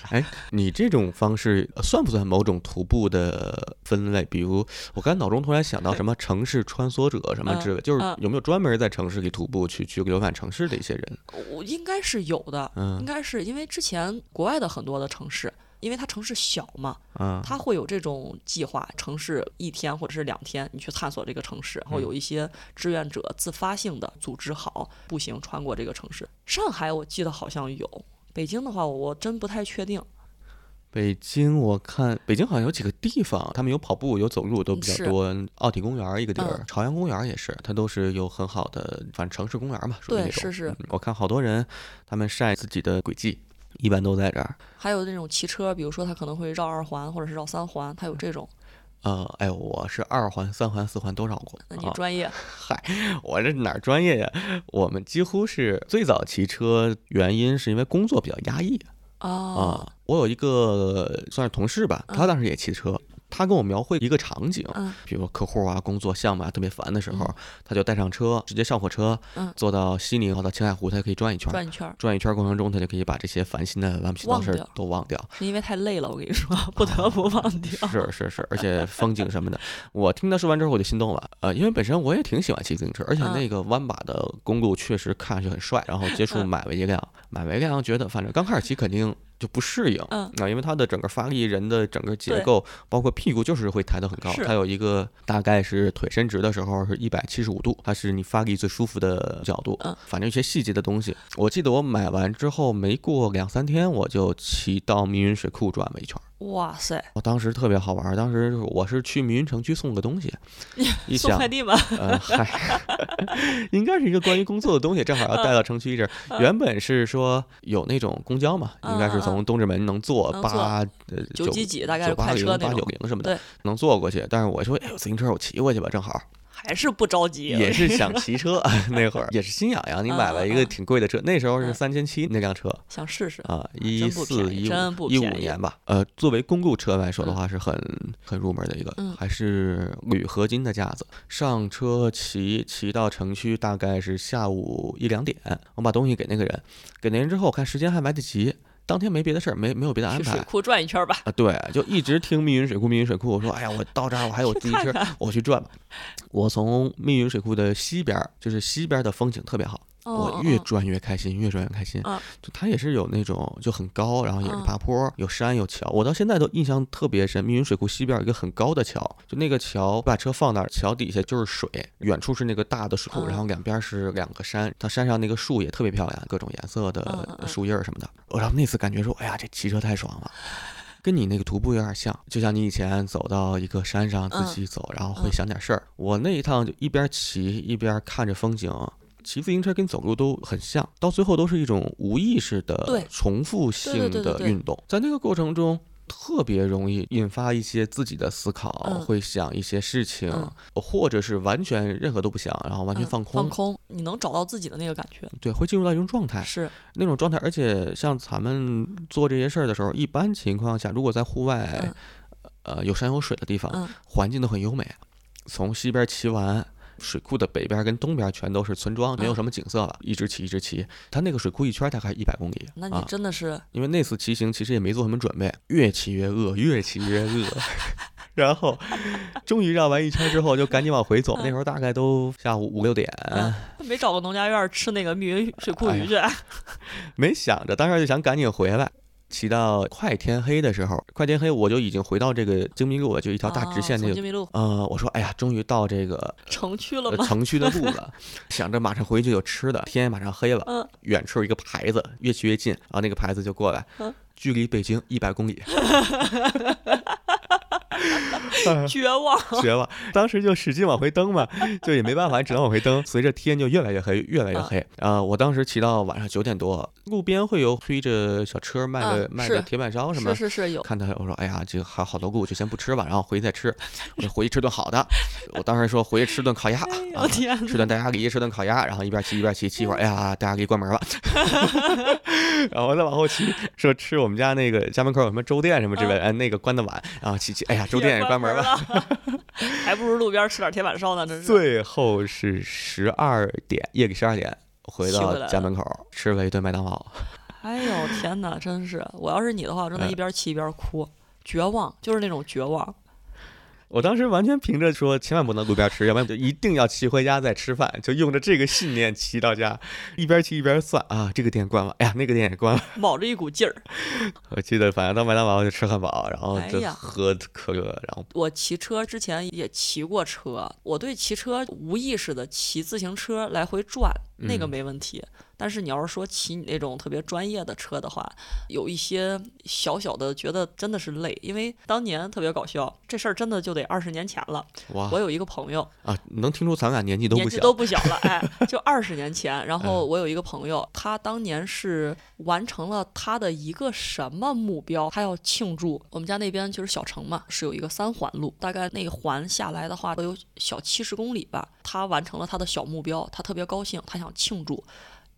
哎，你这种方式算不算某种徒步的分类？比如，我刚才脑中突然想到什么城市穿梭者什么之类，就是有没有专门在城市里徒步去去游览城市的一些人？我应该是有的，应该是因为之前国外的很多的城市，因为它城市小嘛，嗯，它会有这种计划，城市一天或者是两天，你去探索这个城市，然后有一些志愿者自发性的组织好步行穿过这个城市。上海我记得好像有。北京的话，我真不太确定。北京，我看北京好像有几个地方，他们有跑步，有走路，都比较多。奥体公园一个地儿，朝阳公园也是，它都是有很好的，反正城市公园嘛，属于那种。对，是是。我看好多人，他们晒自己的轨迹，一般都在这儿。还有那种骑车，比如说他可能会绕二环或者是绕三环，他有这种。呃，哎，我是二环、三环、四环都绕过。那你专业？嗨，我这哪儿专业呀？我们几乎是最早骑车，原因是因为工作比较压抑。啊，我有一个算是同事吧，他当时也骑车，他跟我描绘一个场景，嗯比如说客户啊、工作项目啊特别烦的时候，嗯他就带上车，直接上火车，嗯坐到西宁或，到青海湖，他就可以转一圈。转一圈儿，转一圈儿过程中，他就可以把这些烦心的乱七八糟事儿都忘掉。是因为太累了，我跟你说，不得不忘掉。[LAUGHS] 是是是，而且风景什么的，[LAUGHS] 我听他说完之后我就心动了。呃，因为本身我也挺喜欢骑自行车，而且嗯那个弯把的公路确实看上去很帅。然后接触嗯买了一辆，买了一辆，觉得反正刚开始骑肯定就不适应，嗯啊，因为它的整个发力、人的整个结构，包括屁股就是会抬得很高。是它有一个大概是腿伸直的时候是一百七十五度，它是你发力最舒服的角度。嗯反正一些细节的东西，我记得我买完之后没过两三天，我就骑到密云水库转了一圈儿。哇塞，我当时特别好玩儿，当时我是去密云城区送个东西，[LAUGHS] 一想送快，递吗？呃，嗨，[LAUGHS] 应该是一个关于工作的东西，正好要带到城区这儿。原本是说有那种公交嘛，应该是从东直门能坐八呃九九几几，大概是九八零八九零什么的，能坐过去。但是我说，哎，有自行车我骑过去吧，正好还是不着急。也是想 [LAUGHS] 骑车，那会儿也是心痒痒。你买了一个挺贵的车，那时候是嗯三千七那辆车，想试试。啊，一四一五一五年吧。呃，作为公路车来说的嗯话，是很很入门的一个，嗯还是铝合金的架子。上车骑骑到城区大概是下午一两点，我把东西给那个人，给那人之后，看时间还来得及。当天没别的事儿，没没有别的安排去水库转一圈吧。啊，对，就一直听密云水库，密云水库。我说，哎呀，我到这儿我还有自行车，我去转吧。我从密云水库的西边儿，就是西边儿的风景特别好，我越哦转越开心，越转越开心。嗯就它也是有那种就很高，然后也是嗯爬坡，有山有桥。我到现在都印象特别深。密云水库西边有一个很高的桥，就那个桥，把车放那儿，桥底下就是水，远处是那个大的水库，嗯然后两边是两个山。它山上那个树也特别漂亮，各种颜色的树叶儿什么的。我然后那次感觉说，哎呀，这骑车太爽了。跟你那个徒步有点像，就像你以前走到一个山上自嗯己走，然后会嗯想点事儿。我那一趟就一边骑一边看着风景，骑自行车跟走路都很像，到最后都是一种无意识的重复性的运动，在那个过程中。特别容易引发一些自己的思考，嗯会想一些事情，嗯或者是完全任何都不想，然后完全嗯放空，放空，你能找到自己的那个感觉。对，会进入到一种状态。是，那种状态，而且像咱们做这些事儿的时候，一般情况下，如果在户外，嗯呃，有山有水的地方，嗯环境都很优美。从西边骑完，水库的北边跟东边全都是村庄，没有嗯什么景色了，一直骑一直骑。它那个水库一圈大概一百公里，那你啊，真的是因为那次骑行其实也没做什么准备，越骑越饿，越骑越饿。[LAUGHS] 然后，终于绕完一圈之后，就赶紧往回走。那时候大概都下午五六点，嗯没找个农家院儿吃那个密云水库哎鱼去。[LAUGHS] 没想着，当时就想赶紧回来。骑到快天黑的时候，快天黑我就已经回到这个京密路了，就一条大直线那个。呃，我说，哎呀，终于到这个 [LAUGHS] 城区了城区的路了，[LAUGHS] 想着马上回去有吃的，天也马上黑了。嗯，远处有一个牌子，越骑越近，然后那个牌子就过来，嗯距离北京一百公里，[LAUGHS] 绝望。[LAUGHS] 绝望！当时就使劲往回蹬嘛，[LAUGHS] 就也没办法，只能往回蹬。随着天就越来越黑，越来越黑。啊、我当时骑到晚上九点多，路边会有推着小车卖的、嗯卖的铁板烧什么是。是是有，看到，我说，哎呀，这个还有好多路，就先不吃吧，然后回去再吃。我说回去吃顿好的。我当时说回去吃顿烤鸭，吃顿大鸭梨，吃顿烤鸭，然后一边骑一边骑，骑一会儿，哎呀，大鸭梨关门了，然后再往后骑，说吃我们家那个家门口有什么粥店什么之类的，哎，那个关的晚，然后去去，哎呀，[LAUGHS] 粥店也关门了。了，[LAUGHS] 还不如路边吃点铁板烧呢。真是。最后是十二点，夜里十二点回到家门口，吃了一顿麦当劳。哎呦天哪，真是！我要是你的话，我真的哎一边气一边哭，绝望，就是那种绝望。我当时完全凭着说千万不能路边吃，要不然就一定要骑回家再吃饭，就用着这个信念骑到家，一边骑一边算啊，这个店关了，哎呀，那个店也关了。卯着一股劲儿。[LAUGHS] 我记得反正到麦当劳就吃汉堡，然后就喝可乐，然后我骑车之前也骑过车，我对骑车无意识的骑自行车来回转，那个嗯没问题。但是你要是说骑你那种特别专业的车的话，有一些小小的觉得真的是累，因为当年特别搞笑，这事儿真的就得二十年前了。哇我有一个朋友，啊，能听出咱俩年纪都不小，年纪都不小了，哎，[LAUGHS] 就二十年前。然后嗯我有一个朋友，他当年是完成了他的一个什么目标，他要庆祝。我们家那边就是小城嘛，是有一个三环路，大概那个环下来的话都有小七十公里吧。他完成了他的小目标，他特别高兴，他想庆祝。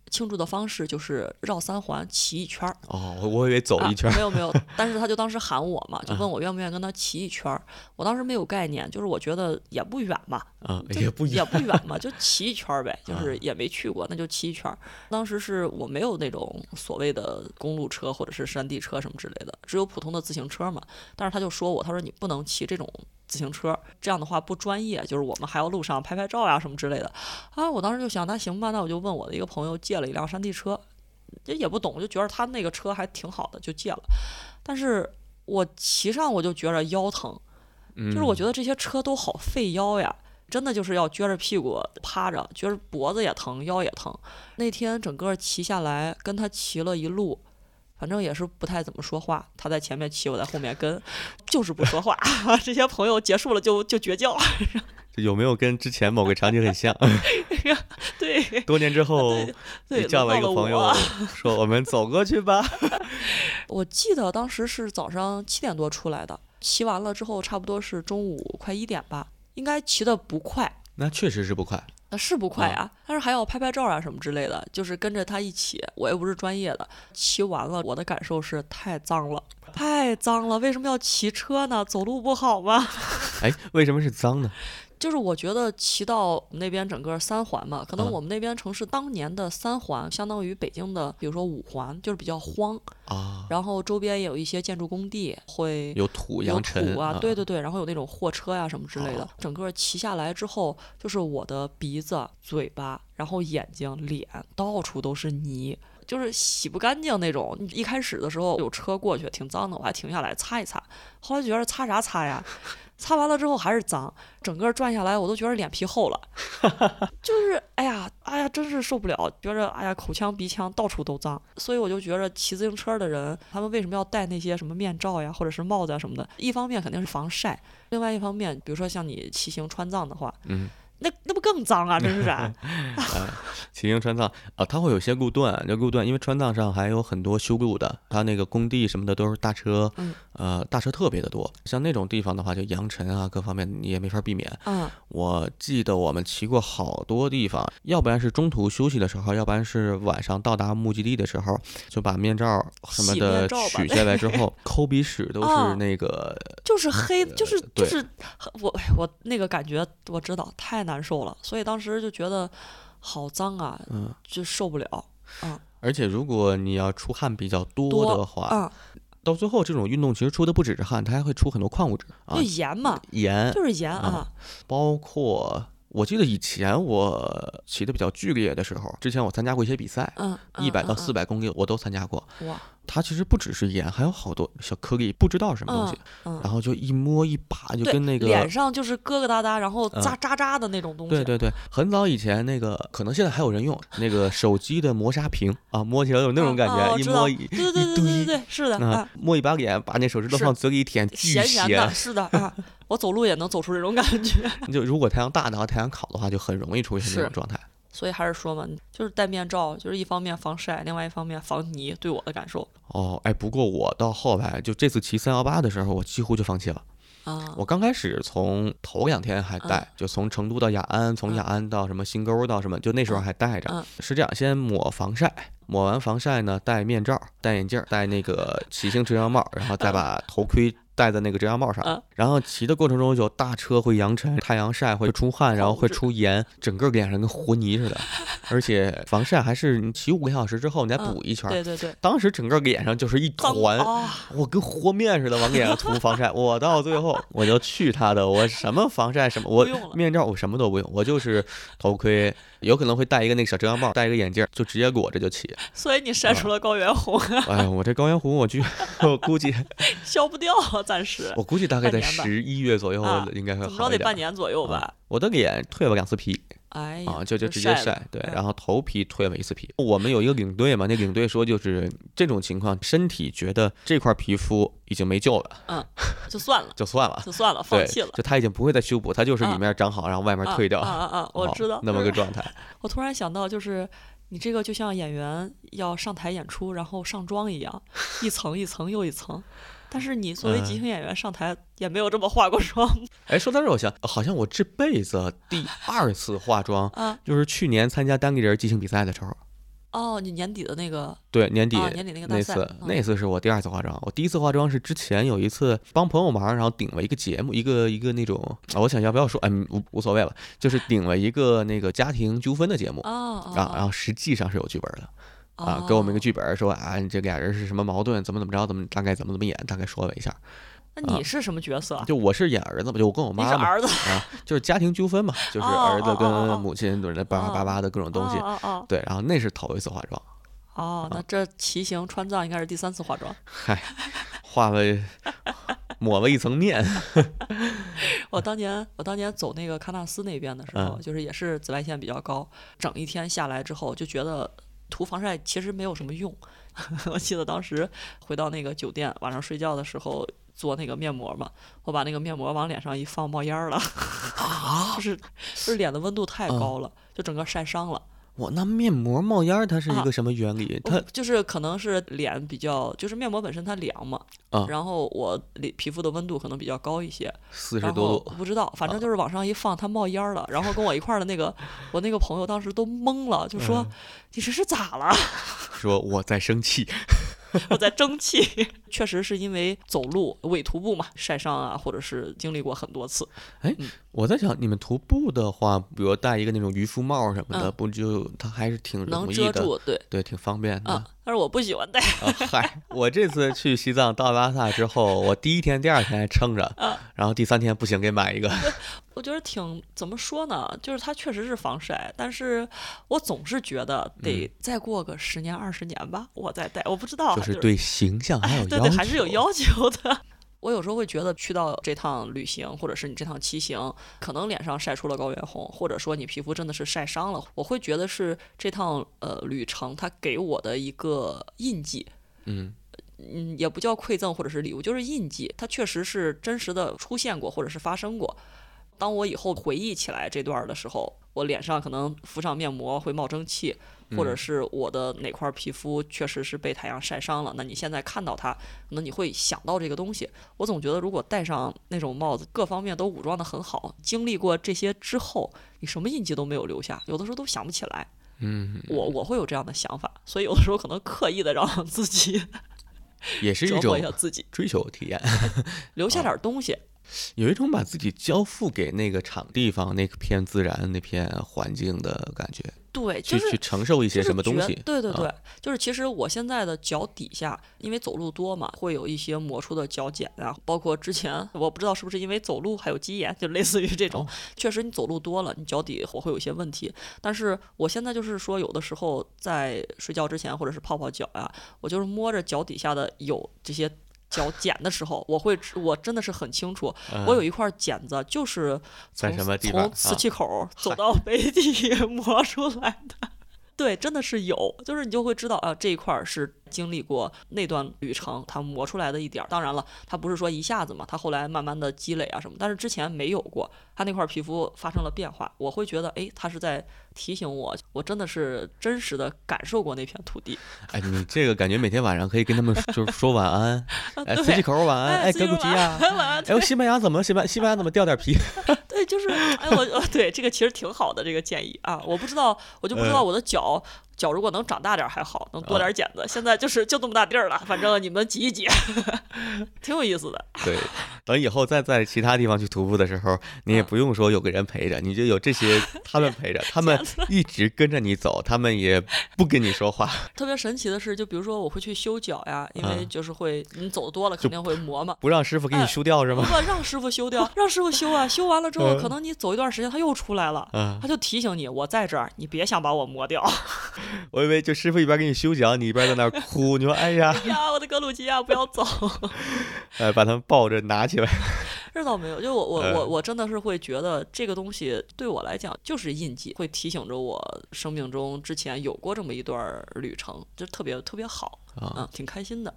庆祝的方式就是绕三环骑一圈儿。哦，我我以为走一圈儿、啊。没有没有，[LAUGHS] 但是他就当时喊我嘛，就问我愿不愿意跟他骑一圈儿。我当时没有概念，就是我觉得也不远嘛，啊，也不远也不远嘛，就骑一圈儿呗，就是也没去过，那就骑一圈儿。当时是我没有那种所谓的公路车或者是山地车什么之类的，只有普通的自行车嘛。但是他就说我，他说你不能骑这种自行车，这样的话不专业，就是我们还要路上拍拍照呀什么之类的。啊，我当时就想，那行吧，那我就问我的一个朋友借了一辆山地车，这也不懂，就觉得他那个车还挺好的，就借了。但是我骑上我就觉着腰疼，就是我觉得这些车都好费腰呀。真的就是要撅着屁股趴着，撅着脖子也疼，腰也疼。那天整个骑下来，跟他骑了一路，反正也是不太怎么说话。他在前面骑，我在后面跟，就是不说话。[LAUGHS] 这些朋友结束了就就绝交。[LAUGHS] 有没有跟之前某个场景很像？[LAUGHS] 对，多年之后，对你叫了一个朋友说：“我们走过去吧。”我记得当时是早上七点多出来的，骑完了之后差不多是中午快一点吧。应该骑的不快，那确实是不快，那是不快啊，但是还要拍拍照啊什么之类的，就是跟着他一起。我又不是专业的，骑完了，我的感受是太脏了，[LAUGHS] 太脏了。为什么要骑车呢？走路不好吗？[LAUGHS] 哎，为什么是脏呢？就是我觉得骑到那边整个三环嘛，可能我们那边城市当年的三环相当于北京的，比如说五环，就是比较荒啊。然后周边也有一些建筑工地，会有土扬尘啊，对对对，然后有那种货车呀什么之类的。整个骑下来之后，就是我的鼻子、嘴巴，然后眼睛、脸到处都是泥，就是洗不干净那种。一开始的时候有车过去挺脏的，我还停下来擦一擦，后来觉得擦啥擦呀？擦完了之后还是脏，整个转下来我都觉得脸皮厚了，[LAUGHS] 就是哎呀哎呀，真是受不了，觉着哎呀口腔鼻腔到处都脏，所以我就觉着骑自行车的人，他们为什么要戴那些什么面罩呀，或者是帽子啊什么的？一方面肯定是防晒，另外一方面，比如说像你骑行川藏的话，嗯。那那不更脏啊！[LAUGHS] 真是啊，骑行川藏啊，它会有些路段，那路段因为川藏上还有很多修路的，它那个工地什么的都是大车，呃，大车特别的多。像那种地方的话，就扬尘啊，各方面你也没法避免。嗯，我记得我们骑过好多地方，要不然是中途休息的时候，要不然是晚上到达目的地的时候，就把面罩什么的取下来之后，[LAUGHS] 抠鼻屎都是那个，就是黑，就是就是我我那个感觉我知道太。难受了，所以当时就觉得好脏啊，嗯，就受不了，嗯。而且如果你要出汗比较多的话，嗯，到最后这种运动其实出的不只是汗，它还会出很多矿物质啊，就盐嘛，盐就是盐啊，包括。我记得以前我骑的比较剧烈的时候，之前我参加过一些比赛，嗯，一百到四百公里我都参加过。哇，它其实不只是盐，还有好多小颗粒，不知道什么东西。嗯，然后就一摸一把，就跟那个脸上就是疙疙瘩瘩，然后渣渣渣的那种东西。对对对，很早以前那个，可能现在还有人用那个手机的磨砂屏啊，摸起来有那种感觉，一摸一对对对对对，是的，啊摸一把脸，把那手指头放嘴里一舔，巨咸的，是的啊。我走路也能走出这种感觉。[LAUGHS] 就如果太阳大的话，太阳烤的话，就很容易出现这种状态。所以还是说嘛，就是戴面罩，就是一方面防晒，另外一方面防泥。对我的感受。哦，哎，不过我到后来，就这次骑三幺八的时候，我几乎就放弃了。啊。我刚开始从头两天还戴，就从成都到雅安，从雅安到什么新沟到什么，就那时候还戴着。是这样，先抹防晒，抹完防晒呢，戴面罩，戴眼镜，戴那个骑行遮阳帽，然后再把头盔。戴在那个遮阳帽上，然后骑的过程中有大车会扬尘，太阳晒会出汗，然后会出盐，整个脸上跟和泥似的。而且防晒还是你骑五个小时之后你再补一圈。对对对。当时整个脸上就是一团，我跟和面似的往脸上涂防晒。我到最后我就去他的，我什么防晒什么，我面罩我什么都不用，我就是头盔，有可能会戴一个那个小遮阳帽，戴一个眼镜，就直接裹着就骑。所以你晒出了高原红。[LAUGHS] 哎呀，我这高原红，我去，我估计 [LAUGHS] 消不掉。暂时，我估计大概在十一月左右应该会好怎么着得半年左右吧。我的脸蜕了两次皮，哎啊，就就直接晒，对，然后头皮蜕了一次皮。我们有一个领队嘛，那领队说就是这种情况，身体觉得这块皮肤已经没救了，嗯，就算了，就算了，就算了，放弃了，就他已经不会再修补，他就是里面长好，然后外面退掉，啊啊啊，我知道那么个状态。我突然想到，就是你这个就像演员要上台演出，然后上妆一样，一层一层又一层。但是你作为即兴演员上台也没有这么化过妆。[LAUGHS] 哎，说到这，我想好像我这辈子第二次化妆，啊，就是去年参加单立人即兴比赛的时候，哦，你年底的那个对，年底啊年底那个那次，嗯那次是我第二次化妆。我第一次化妆是之前有一次帮朋友忙，然后顶了一个节目，一个一个那种，啊我想要不要说，哎，无无所谓了，就是顶了一个那个家庭纠纷的节目。啊，然后实际上是有剧本的啊，给我们一个剧本说啊，你这俩人是什么矛盾，怎么怎么着，怎么大概怎么怎么演，大概说了一下。那你是什么角色？就我是演儿子嘛，就我跟我妈嘛儿子，啊，就是家庭纠纷嘛，就是哦儿子跟母亲对叭叭叭叭的各种东西。哦哦对，然后那是头一次化妆，哦，那这骑行川藏应该是第三次化妆。嗨，化了抹了一层面。[LAUGHS] 我当年我当年走那个喀纳斯那边的时候，嗯就是也是紫外线比较高，整一天下来之后就觉得涂防晒其实没有什么用。[LAUGHS] 我记得当时回到那个酒店，晚上睡觉的时候做那个面膜嘛，我把那个面膜往脸上一放，冒烟儿了，啊 [LAUGHS] 就是就是脸的温度太嗯高了，就整个晒伤了。我那面膜冒烟儿，它是一啊个什么原理？它就是可能是脸比较，就是面膜本身它凉嘛，啊然后我脸皮肤的温度可能比较高一些，然四十多度，后不知道，反正就是往上一放，它冒烟儿了。然后跟我一块儿的那个我那个朋友当时都懵了，就说：“你这是咋了 [LAUGHS] 说我在生气。？”我在蒸汽。确实是因为走路伪徒步嘛，晒伤啊，或者是经历过很多次。哎我在想，你们徒步的话，比如戴一个那种渔夫帽什么的，嗯不就它还是挺能容易的，遮住，对对，挺方便的。啊。但是我不喜欢戴，啊，嗨，我这次去西藏到拉萨之后，我第一天、第二天还撑着，啊然后第三天不行，给买一个。我觉得挺怎么说呢？就是它确实是防晒，但是我总是觉得得再过个十年二十年吧，我再戴。我不知道啊，就是对形象还有对要求，对，还是有要求的。[LAUGHS] 我有时候会觉得，去到这趟旅行，或者是你这趟骑行，可能脸上晒出了高原红，或者说你皮肤真的是晒伤了，我会觉得是这趟呃旅程它给我的一个印记。嗯嗯，也不叫馈赠或者是礼物，就是印记，它确实是真实的出现过或者是发生过。当我以后回忆起来这段儿的时候，我脸上可能敷上面膜会冒蒸汽，或者嗯是我的哪块皮肤确实是被太阳晒伤了。那你现在看到它，可能你会想到这个东西。我总觉得，如果戴上那种帽子，各方面都武装的很好，经历过这些之后，你什么印记都没有留下，有的时候都想不起来。嗯，我我会有这样的想法，所以有的时候可能刻意的让自己也是一种自己，追求体验，[LAUGHS] 留下点东西。有一种把自己交付给那个场地方、那片自然、那片环境的感觉，对，就是去去承受一些什么东西。对对对，啊就是其实我现在的脚底下，因为走路多嘛，会有一些磨出的脚茧啊，包括之前我不知道是不是因为走路还有鸡眼，就类似于这种，哦确实你走路多了，你脚底我会有一些问题。但是我现在就是说，有的时候在睡觉之前或者是泡泡脚呀、我就是摸着脚底下的有这些。脚剪的时候，我会我真的是很清楚，嗯我有一块剪子就是从从瓷啊器口走到 [LAUGHS] 杯底磨出来的。对，真的是有，就是你就会知道啊，这一块儿是经历过那段旅程，它磨出来的一点儿。当然了，它不是说一下子嘛，它后来慢慢的积累啊什么，但是之前没有过，它那块皮肤发生了变化，我会觉得，哎，它是在提醒我，我真的是真实的感受过那片土地。哎，你这个感觉每天晚上可以跟他们就是说晚安，哎，对磁器口晚安，哎，格古吉亚，安晚安哎呦，西班牙怎么西班西班牙怎么掉点皮？[LAUGHS] 对，就是哎，我呃 [LAUGHS] 对这个其实挺好的这个建议啊，我不知道，我就不知道我的脚。脚如果能长大点儿还好，能多点儿茧子。现在就是就这么大地儿了，反正你们挤一挤，[LAUGHS] 挺有意思的。对，等以后再在其他地方去徒步的时候，你也嗯不用说有个人陪着，你就有这些他们陪着，他们一直跟着你走，他们也不跟你说话，[LAUGHS] 特别神奇的是，就比如说我会去修脚呀，因为嗯就是会你走的多了肯定会磨嘛。不让师傅给你哎修掉是吗？不让师傅修掉，[LAUGHS] 让师傅修啊，修完了之后，嗯可能你走一段时间，他又出来了，嗯他，就提醒你，我在这儿，你别想把我磨掉。[LAUGHS] 我以为就师傅一边给你修脚，你一边在那儿哭，你说哎呀，哎呀，我的格鲁吉亚，不要走。哎，把他们抱着拿起来，[LAUGHS] 这倒没有，就我我我嗯我真的是会觉得这个东西对我来讲就是印记，会提醒着我生命中之前有过这么一段旅程，就特别特别好，啊嗯，挺开心的。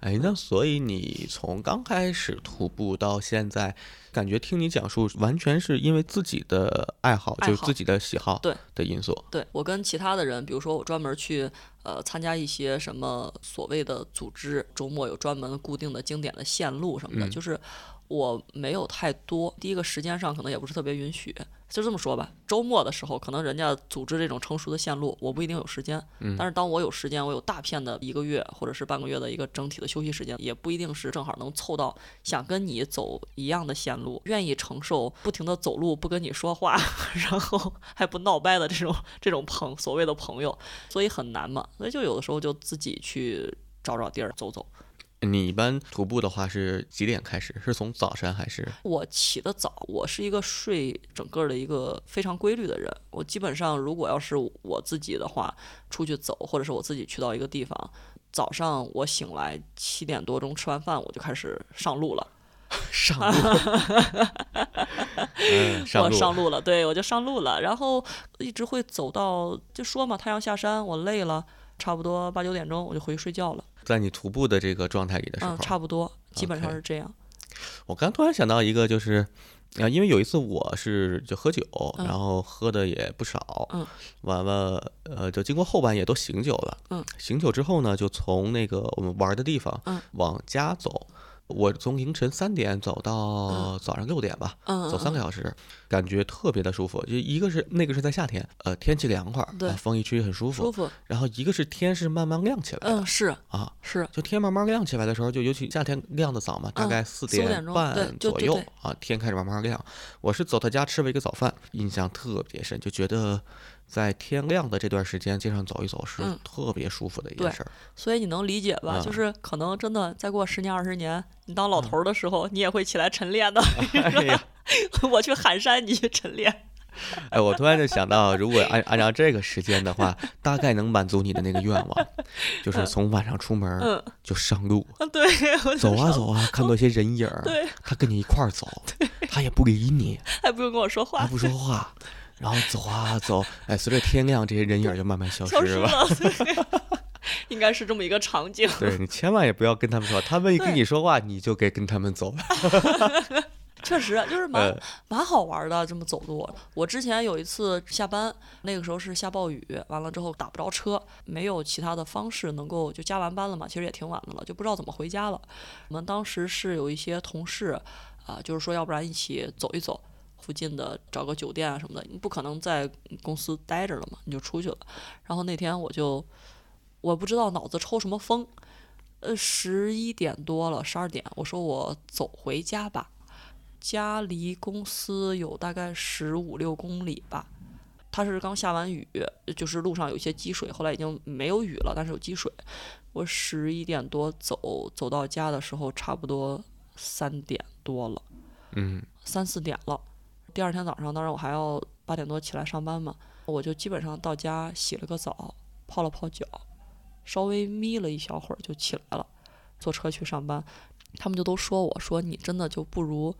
哎，那所以你从刚开始徒步到现在，感觉听你讲述，完全是因为自己的爱好，爱好就是自己的喜好对的因素。对我跟其他的人，比如说我专门去呃参加一些什么所谓的组织，周末有专门固定的经典的线路什么的，嗯就是我没有太多。第一个时间上可能也不是特别允许，就这么说吧。周末的时候，可能人家组织这种成熟的线路，我不一定有时间。嗯但是当我有时间，我有大片的一个月或者是半个月的一个整体的休息时间，也不一定是正好能凑到想跟你走一样的线路，愿意承受不停的走路不跟你说话，[LAUGHS] 然后还不闹掰的这种这种朋所谓的朋友，所以很难嘛。所以就有的时候就自己去找找地儿走走。你一般徒步的话是几点开始？是从早晨还是？我起得早，我是一个睡整个的一个非常规律的人。我基本上如果要是我自己的话，出去走，或者是我自己去到一个地方，早上我醒来七点多钟吃完饭，我就开始上路了。[LAUGHS] 上路，[LAUGHS] 嗯，上我路，上路了，对我就上路了，然后一直会走到就说嘛，太阳下山，我累了，差不多八九点钟我就回去睡觉了。在你徒步的这个状态里的时候，嗯，差不多，基本上是这样。我刚突然想到一个，就是，啊，因为有一次我是就喝酒，嗯然后喝的也不少，嗯，完了，呃，就经过后半夜都醒酒了，嗯，醒酒之后呢，就从那个我们玩的地方，嗯，往家走。我从凌晨三点走到早上六点吧，嗯，走三个小时，感觉特别的舒服。就一个是那个是在夏天，呃，天气凉快儿，对啊风一吹很舒服。舒服。然后一个是天是慢慢亮起来的嗯，是啊，是，就天慢慢亮起来的时候，就尤其夏天亮的早嘛，大嗯概四四点半左右啊，天开始慢慢亮。我是走他家吃了一个早饭，印象特别深，就觉得在天亮的这段时间街上走一走是嗯特别舒服的一对件事儿。所以你能理解吧？啊就是可能真的再过十年二十年，你当老头儿的时候，你也会起来晨练的。[LAUGHS] 我去喊山，你去晨练。[LAUGHS] 哎，我突然就想到，如果按按照这个时间的话，大概能满足你的那个愿望，就是从晚上出门嗯，就上路，对，我就走啊走啊，看到一些人影儿，对，他跟你一块儿走，他也不理你，还不用跟我说话，还不说话，[LAUGHS] 然后走啊走，哎，随着天亮，这些人影儿就慢慢消失了。[LAUGHS] 应该是这么一个场景。对你千万也不要跟他们说，他们一跟你说话，你就该跟他们走。[LAUGHS] 确实就是蛮呃，蛮好玩的，这么走路。我之前有一次下班，那个时候是下暴雨，完了之后打不着车，没有其他的方式能够就加完班了嘛，其实也挺晚的了，就不知道怎么回家了。我们当时是有一些同事啊、就是说要不然一起走一走。附近的找个酒店啊什么的，你不可能在公司待着了嘛，你就出去了。然后那天我就，我不知道脑子抽什么风，呃，十一点多了，十二点，我说我走回家吧。家离公司有大概十五六公里吧。他是刚下完雨，就是路上有一些积水，后来已经没有雨了，但是有积水。我十一点多走，走到家的时候差不多三点多了，嗯，三四点了。第二天早上，当然我还要八点多起来上班嘛，我就基本上到家洗了个澡，泡了泡脚，稍微眯了一小会儿就起来了，坐车去上班。他们就都说我说你真的就不如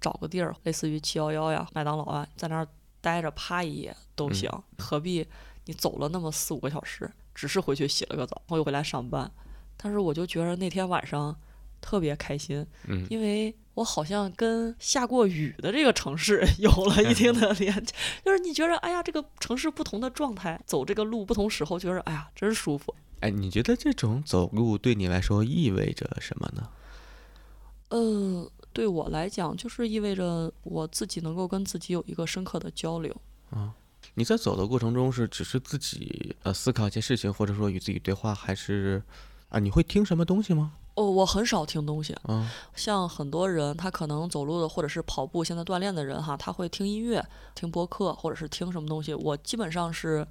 找个地儿，类似于七幺幺呀、麦当劳啊，在那儿待着趴一夜都行，何必你走了那么四五个小时，只是回去洗了个澡，然后又回来上班。但是我就觉得那天晚上特别开心，嗯因为我好像跟下过雨的这个城市 [LAUGHS] 有了一定的连接，就是你觉得哎呀，这个城市不同的状态，走这个路不同时候，觉得哎呀真舒服。哎，你觉得这种走路对你来说意味着什么呢？嗯，对我来讲，就是意味着我自己能够跟自己有一个深刻的交流。你在走的过程中是只是自己呃思考一些事情，或者说与自己对话，还是啊你会听什么东西吗？哦，我很少听东西，嗯，像很多人，他可能走路的或者是跑步，现在锻炼的人哈，他会听音乐、听播客，或者是听什么东西。我基本上是，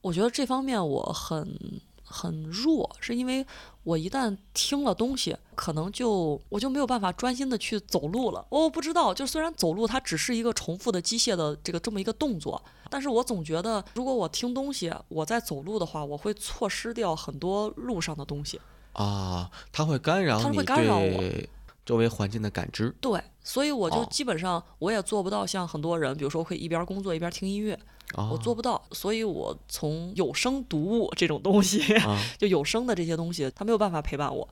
我觉得这方面我很很弱，是因为我一旦听了东西，可能就我就没有办法专心的去走路了。我不知道，就虽然走路它只是一个重复的机械的这个这么一个动作，但是我总觉得，如果我听东西，我在走路的话，我会错失掉很多路上的东西。啊，它会干扰它你对周围环境的感知。对，所以我就哦基本上我也做不到像很多人，比如说可以一边工作一边听音乐，啊，我做不到。所以我从有声读物这种东西，啊，[LAUGHS] 就有声的这些东西，它没有办法陪伴我。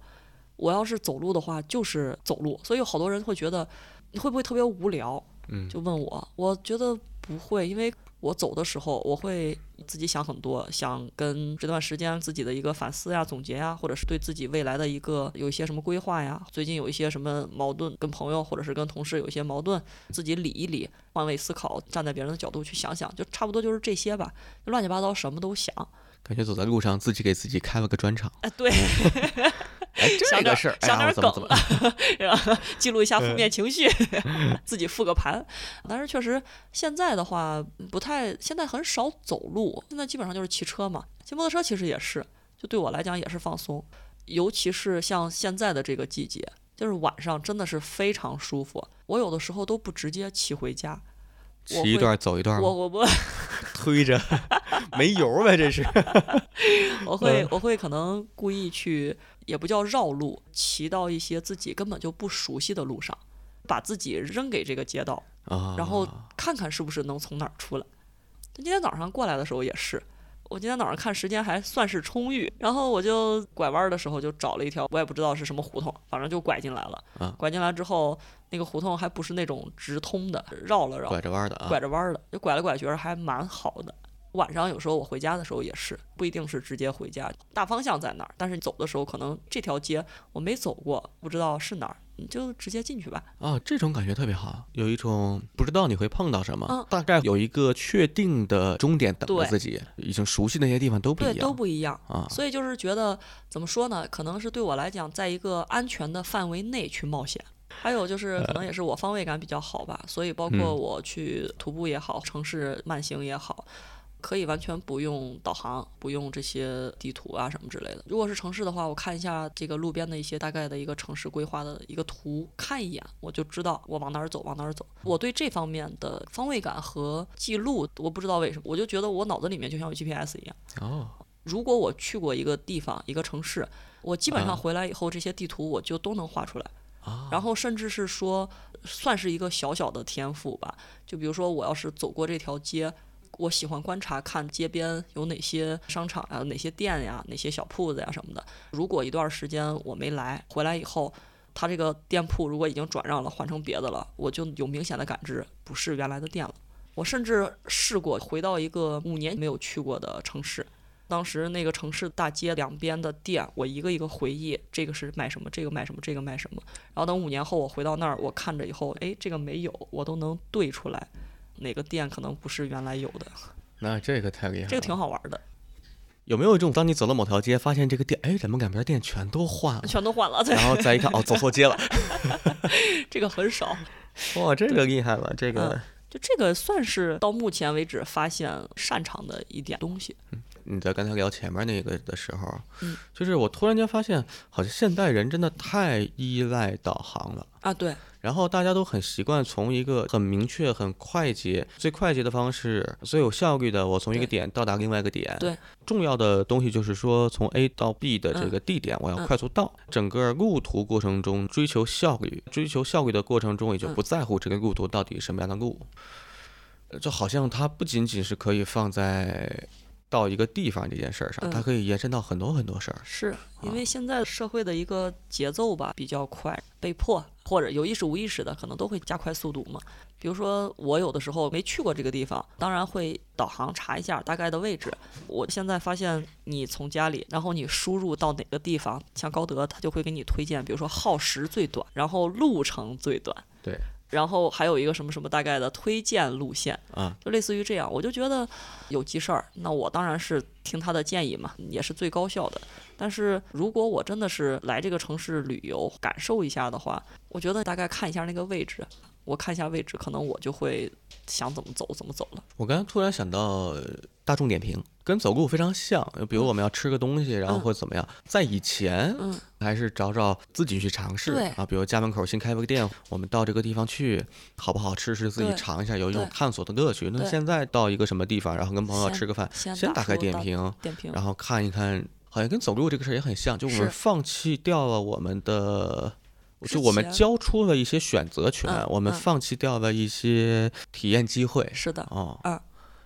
我要是走路的话，就是走路。所以有好多人会觉得你会不会特别无聊，嗯就问我，我觉得不会，因为我走的时候我会自己想很多，想跟这段时间自己的一个反思呀、总结呀，或者是对自己未来的一个有一些什么规划呀。最近有一些什么矛盾，跟朋友或者是跟同事有一些矛盾，自己理一理，换位思考，站在别人的角度去想想，就差不多就是这些吧。乱七八糟什么都想，感觉走在路上自己给自己开了个专场。哎，对。[LAUGHS] 哎，这个事儿，想点梗了，[LAUGHS] 是吧？记录一下负面情绪，[LAUGHS] 自己复个盘。但是确实，现在的话不太，现在很少走路，现在基本上就是骑车嘛。骑摩托车其实也是，就对我来讲也是放松。尤其是像现在的这个季节，就是晚上真的是非常舒服。我有的时候都不直接骑回家，骑一段走一段。我我不 [LAUGHS] 推着，没油呗？这是。我会我会可能故意去。也不叫绕路，骑到一些自己根本就不熟悉的路上，把自己扔给这个街道，然后看看是不是能从哪儿出来。今天早上过来的时候也是，我今天早上看时间还算是充裕，然后我就拐弯的时候就找了一条，我也不知道是什么胡同，反正就拐进来了。拐进来之后，那个胡同还不是那种直通的，绕了绕，拐着弯的，拐着弯的，就拐来拐去还蛮好的。晚上有时候我回家的时候也是，不一定是直接回家，大方向在哪儿，但是你走的时候可能这条街我没走过，不知道是哪儿，你就直接进去吧。啊，这种感觉特别好，有一种不知道你会碰到什么，大概有一个确定的终点等着自己，已经熟悉那些地方都不一样，对，都不一样啊。所以就是觉得怎么说呢？可能是对我来讲，在一个安全的范围内去冒险，还有就是可能也是我方位感比较好吧，所以包括我去徒步也好，城市慢行也好。可以完全不用导航，不用这些地图啊什么之类的。如果是城市的话，我看一下这个路边的一些大概的一个城市规划的一个图，看一眼我就知道我往哪儿走，往哪儿走。我对这方面的方位感和记录，我不知道为什么，我就觉得我脑子里面就像有 GPS 一样。哦，如果我去过一个地方、一个城市，我基本上回来以后，这些地图我就都能画出来。然后甚至是说，算是一个小小的天赋吧。就比如说，我要是走过这条街。我喜欢观察，看街边有哪些商场啊，哪些店呀，哪些小铺子呀什么的。如果一段时间我没来，回来以后，他这个店铺如果已经转让了，换成别的了，我就有明显的感知，不是原来的店了。我甚至试过回到一个五年没有去过的城市，当时那个城市大街两边的店，我一个一个回忆，这个是卖什么，这个卖什么，这个卖什么。然后等五年后我回到那儿，我看着以后，哎，这个没有，我都能对出来。哪个店可能不是原来有的？那这个太厉害了，这个挺好玩的。有没有一种，当你走到某条街，发现这个店，哎，怎么两边店全都换了？全都换了，然后再一看，哦，走错街了。[LAUGHS] [LAUGHS] 这个很少。[LAUGHS] 哇，这个厉害了，这个就这个算是到目前为止发现擅长的一点东西。嗯你在刚才聊前面那个的时候，嗯，就是我突然间发现，好像现代人真的太依赖导航了啊，对。然后大家都很习惯从一个很明确、很快捷、最快捷的方式、最有效率的，我从一个点到达另外一个点。对。重要的东西就是说，从 A 到 B 的这个地点，我要快速到。整个路途过程中追求效率，追求效率的过程中，也就不在乎这个路途到底什么样的路。就好像它不仅仅是可以放在。到一个地方这件事儿上，它可以延伸到很多很多事儿。是因为现在社会的一个节奏吧比较快，被迫或者有意识无意识的，可能都会加快速度嘛。比如说我有的时候没去过这个地方，当然会导航查一下大概的位置。我现在发现你从家里，然后你输入到哪个地方，像高德，它就会给你推荐，比如说耗时最短，然后路程最短。对。然后还有一个什么什么大概的推荐路线啊，就类似于这样，我就觉得有急事儿，那我当然是听他的建议嘛，也是最高效的。但是如果我真的是来这个城市旅游感受一下的话，我觉得大概看一下那个位置，我看一下位置，可能我就会想怎么走怎么走了。我刚才突然想到。大众点评跟走路非常像，比如我们要吃个东西，然后或者怎么样，在以前，还是找找自己去尝试啊。比如家门口新开了个店，我们到这个地方去，好不好吃是自己尝一下，有一种探索的乐趣。那现在到一个什么地方，然后跟朋友吃个饭，先打开点评，然后看一看，好像跟走路这个事儿也很像，就我们放弃掉了我们的，就我们交出了一些选择权，我们放弃掉了一些体验机会。是的，哦，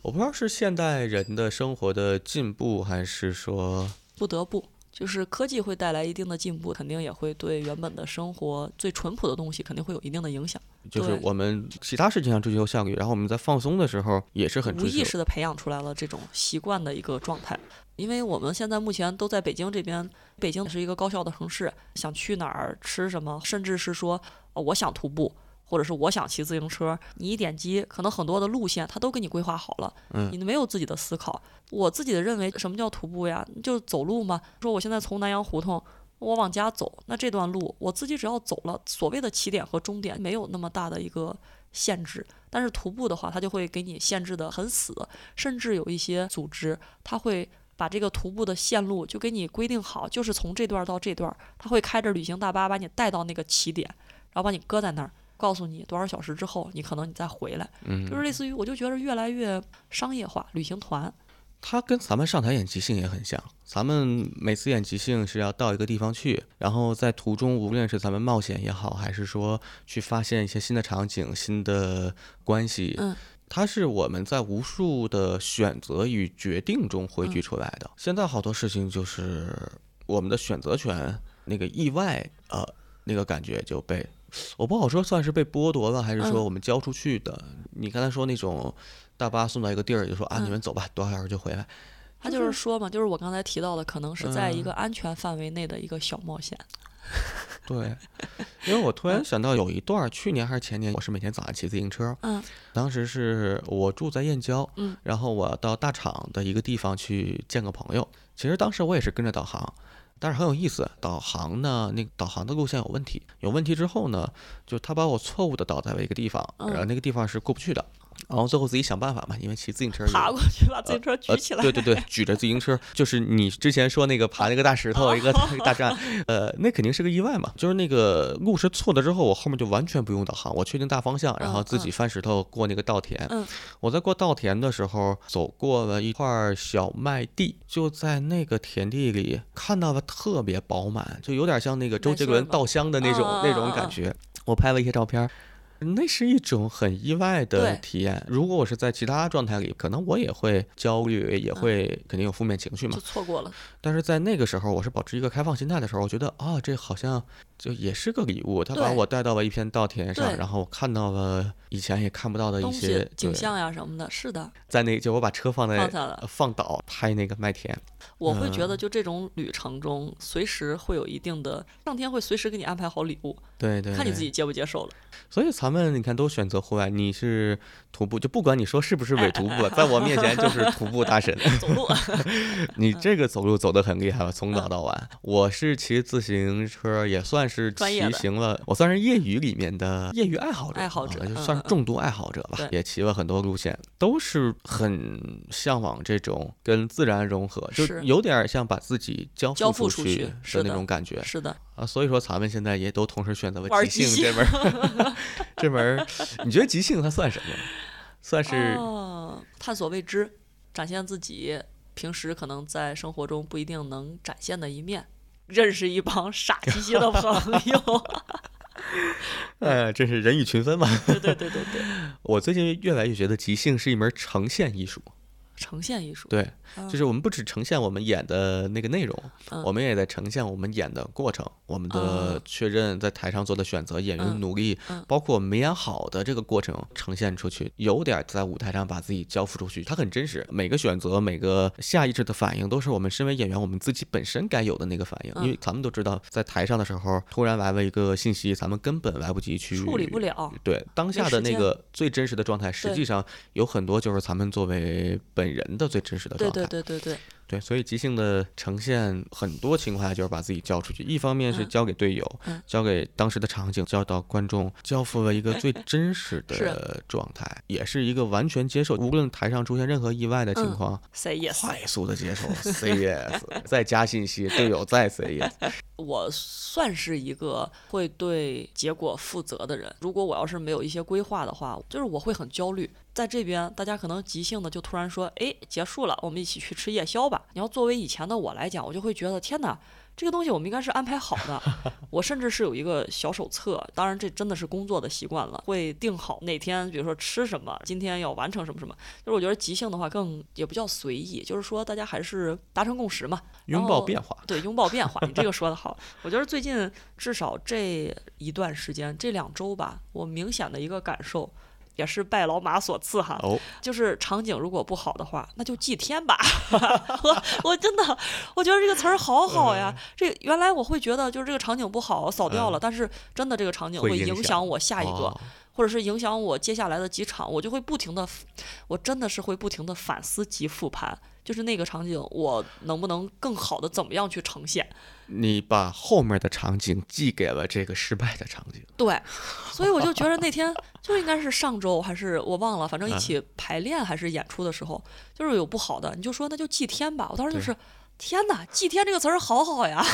我不知道是现代人的生活的进步，还是说不得不，就是科技会带来一定的进步，肯定也会对原本的生活最淳朴的东西肯定会有一定的影响。就是我们其他事情上追求效率，然后我们在放松的时候也是很无。意识的培养出来了这种习惯的一个状态。因为我们现在目前都在北京这边，北京是一个高效的城市，想去哪儿吃什么，甚至是说，呃我想徒步，或者是我想骑自行车，你一点击，可能很多的路线它都给你规划好了，嗯你没有自己的思考。我自己的认为，什么叫徒步呀？就是走路嘛。说我现在从南阳胡同。我往家走，那这段路我自己只要走了，所谓的起点和终点没有那么大的一个限制。但是徒步的话，它就会给你限制的很死，甚至有一些组织，它会把这个徒步的线路就给你规定好，就是从这段到这段，它会开着旅行大巴把你带到那个起点，然后把你搁在那儿，告诉你多少小时之后你可能你再回来，嗯，就是类似于我就觉得越来越商业化，旅行团，它跟咱们上台演即兴也很像。咱们每次演即兴是要到一个地方去，然后在途中，无论是咱们冒险也好，还是说去发现一些新的场景、新的关系，嗯，它是我们在无数的选择与决定中汇嗯聚出来的。现在好多事情就是我们的选择权，那个意外，呃，那个感觉就被。我不好说算是被剥夺了，还是说嗯我们交出去的。你刚才说那种大巴送到一个地儿，就说啊，你嗯们走吧，多少小时就回来。他就是说嘛，就是我刚才提到的，可能是在一个安全范围内的一个小冒险。[LAUGHS] 对，因为我突然想到有一段儿，去年还是前年，我是每天早上骑自行车，嗯当时是我住在燕郊，嗯然后我到大厂的一个地方去见个朋友。其实当时我也是跟着导航，但是很有意思，导航呢，那个导航的路线有问题，有问题之后呢，就他把我错误的导在了一个地方，嗯然后那个地方是过不去的。然后最后自己想办法嘛，因为骑自行车爬过去把自行车举呃起来。对对对，举着自行车，就是你之前说那个爬那个大石头，一个大站，呃，那肯定是个意外嘛。就是那个路是错的之后，我后面就完全不用导航，我确定大方向，然后自己翻石头过那个稻田。嗯我在过稻田的时候，走过了一块小麦地，就在那个田地里看到了特别饱满，就有点像那个周杰伦稻香的那种啊那种感觉。我拍了一些照片儿。那是一种很意外的体验。如果我是在其他状态里，可能我也会焦虑，也会肯定有负面情绪嘛就。错过了。但是在那个时候，我是保持一个开放心态的时候，我觉得啊，这好像就也是个礼物。他把我带到了一片稻田上，然后我看到了以前也看不到的一些、景象呀什么的，是的，在那就我把车放在放下了呃放倒拍那个麦田，我会觉嗯得就这种旅程中，随时会有一定的上天会随时给你安排好礼物，对对，对看你自己接不接受了。所以咱们你看都选择户外，你是徒步，就不管你说是不是伪徒步，[LAUGHS] 在我面前就是徒步大神。[LAUGHS] 走路，你 [LAUGHS] 这个走路走得很厉害了，从早到晚。我是骑自行车，也算是骑行了，我算是业余里面的业余爱好者，爱好者啊就算是重度爱好者吧对。也骑了很多路线，都是很向往这种跟自然融合，就是有点像把自己交交付出去是的那种感觉。是的，啊，所以说咱们现在也都同时选择了 [LAUGHS] 即兴这门儿，[LAUGHS] 这门儿，你觉得即兴它算什么？算是哦，探索未知，展现自己平时可能在生活中不一定能展现的一面，认识一帮傻兮兮的朋友。[LAUGHS] 呃，真是人以群分嘛。[LAUGHS] 对对对对对，我最近越来越觉得即兴是一门呈现艺术。呈现艺术。对，嗯就是我们不只呈现我们演的那个内容，嗯我们也在呈现我们演的过程，我们的嗯确认在台上做的选择，演员努力，嗯包括没演好的这个过程呈现出去，有点在舞台上把自己交付出去，它很真实。每个选择，每个下意识的反应，都是我们身为演员我们自己本身该有的那个反应。因为嗯咱们都知道，在台上的时候，突然来了一个信息，咱们根本来不及去处理不了。对当下的那个最真实的状态，实际上有很多就是咱们作为本人的最真实的状态。对对对对，对，所以即兴的呈现，很多情况下就是把自己交出去。一方面是嗯交给队友，嗯交给当时的场景，交到观众，交付了一个最真实 [LAUGHS] 的状态，也是一个完全接受，无论台上出现任何意外的情嗯况，say yes。快速的接受，say yes，[LAUGHS] 再加信息，队友再 say yes。[LAUGHS] 我算是一个会对结果负责的人。如果我要是没有一些规划的话，就是我会很焦虑。在这边，大家可能即兴的就突然说：“哎，结束了，我们一起去吃夜宵吧。你要作为以前的我来讲，我就会觉得天哪。这个东西我们应该是安排好的，[LAUGHS] 我甚至是有一个小手册，当然这真的是工作的习惯了，会定好哪天，比如说吃什么，今天要完成什么什么。就是我觉得即兴的话更也不叫随意，就是说大家还是达成共识嘛，拥抱变化。对，拥抱变化，你这个说的好。我觉得最近至少这一段时间，这两周吧，我明显的一个感受。也是拜老马所赐哈，就是场景如果不好的话，那就祭天吧。[LAUGHS] 我我真的，我觉得这个词儿好好呀。这原来我会觉得就是这个场景不好扫掉了，但是真的这个场景会影响我下一个，或者是影响我接下来的几场，我就会不停的，我真的是会不停的反思及复盘。就是那个场景，我能不能更好的怎么样去呈现？你把后面的场景寄给了这个失败的场景。对，所以我就觉得那天就应该是上周还是我忘了，反正一起排练还是演出的时候，就是有不好的，你就说那就祭天吧。我当时就是天哪，祭天这个词儿好好呀，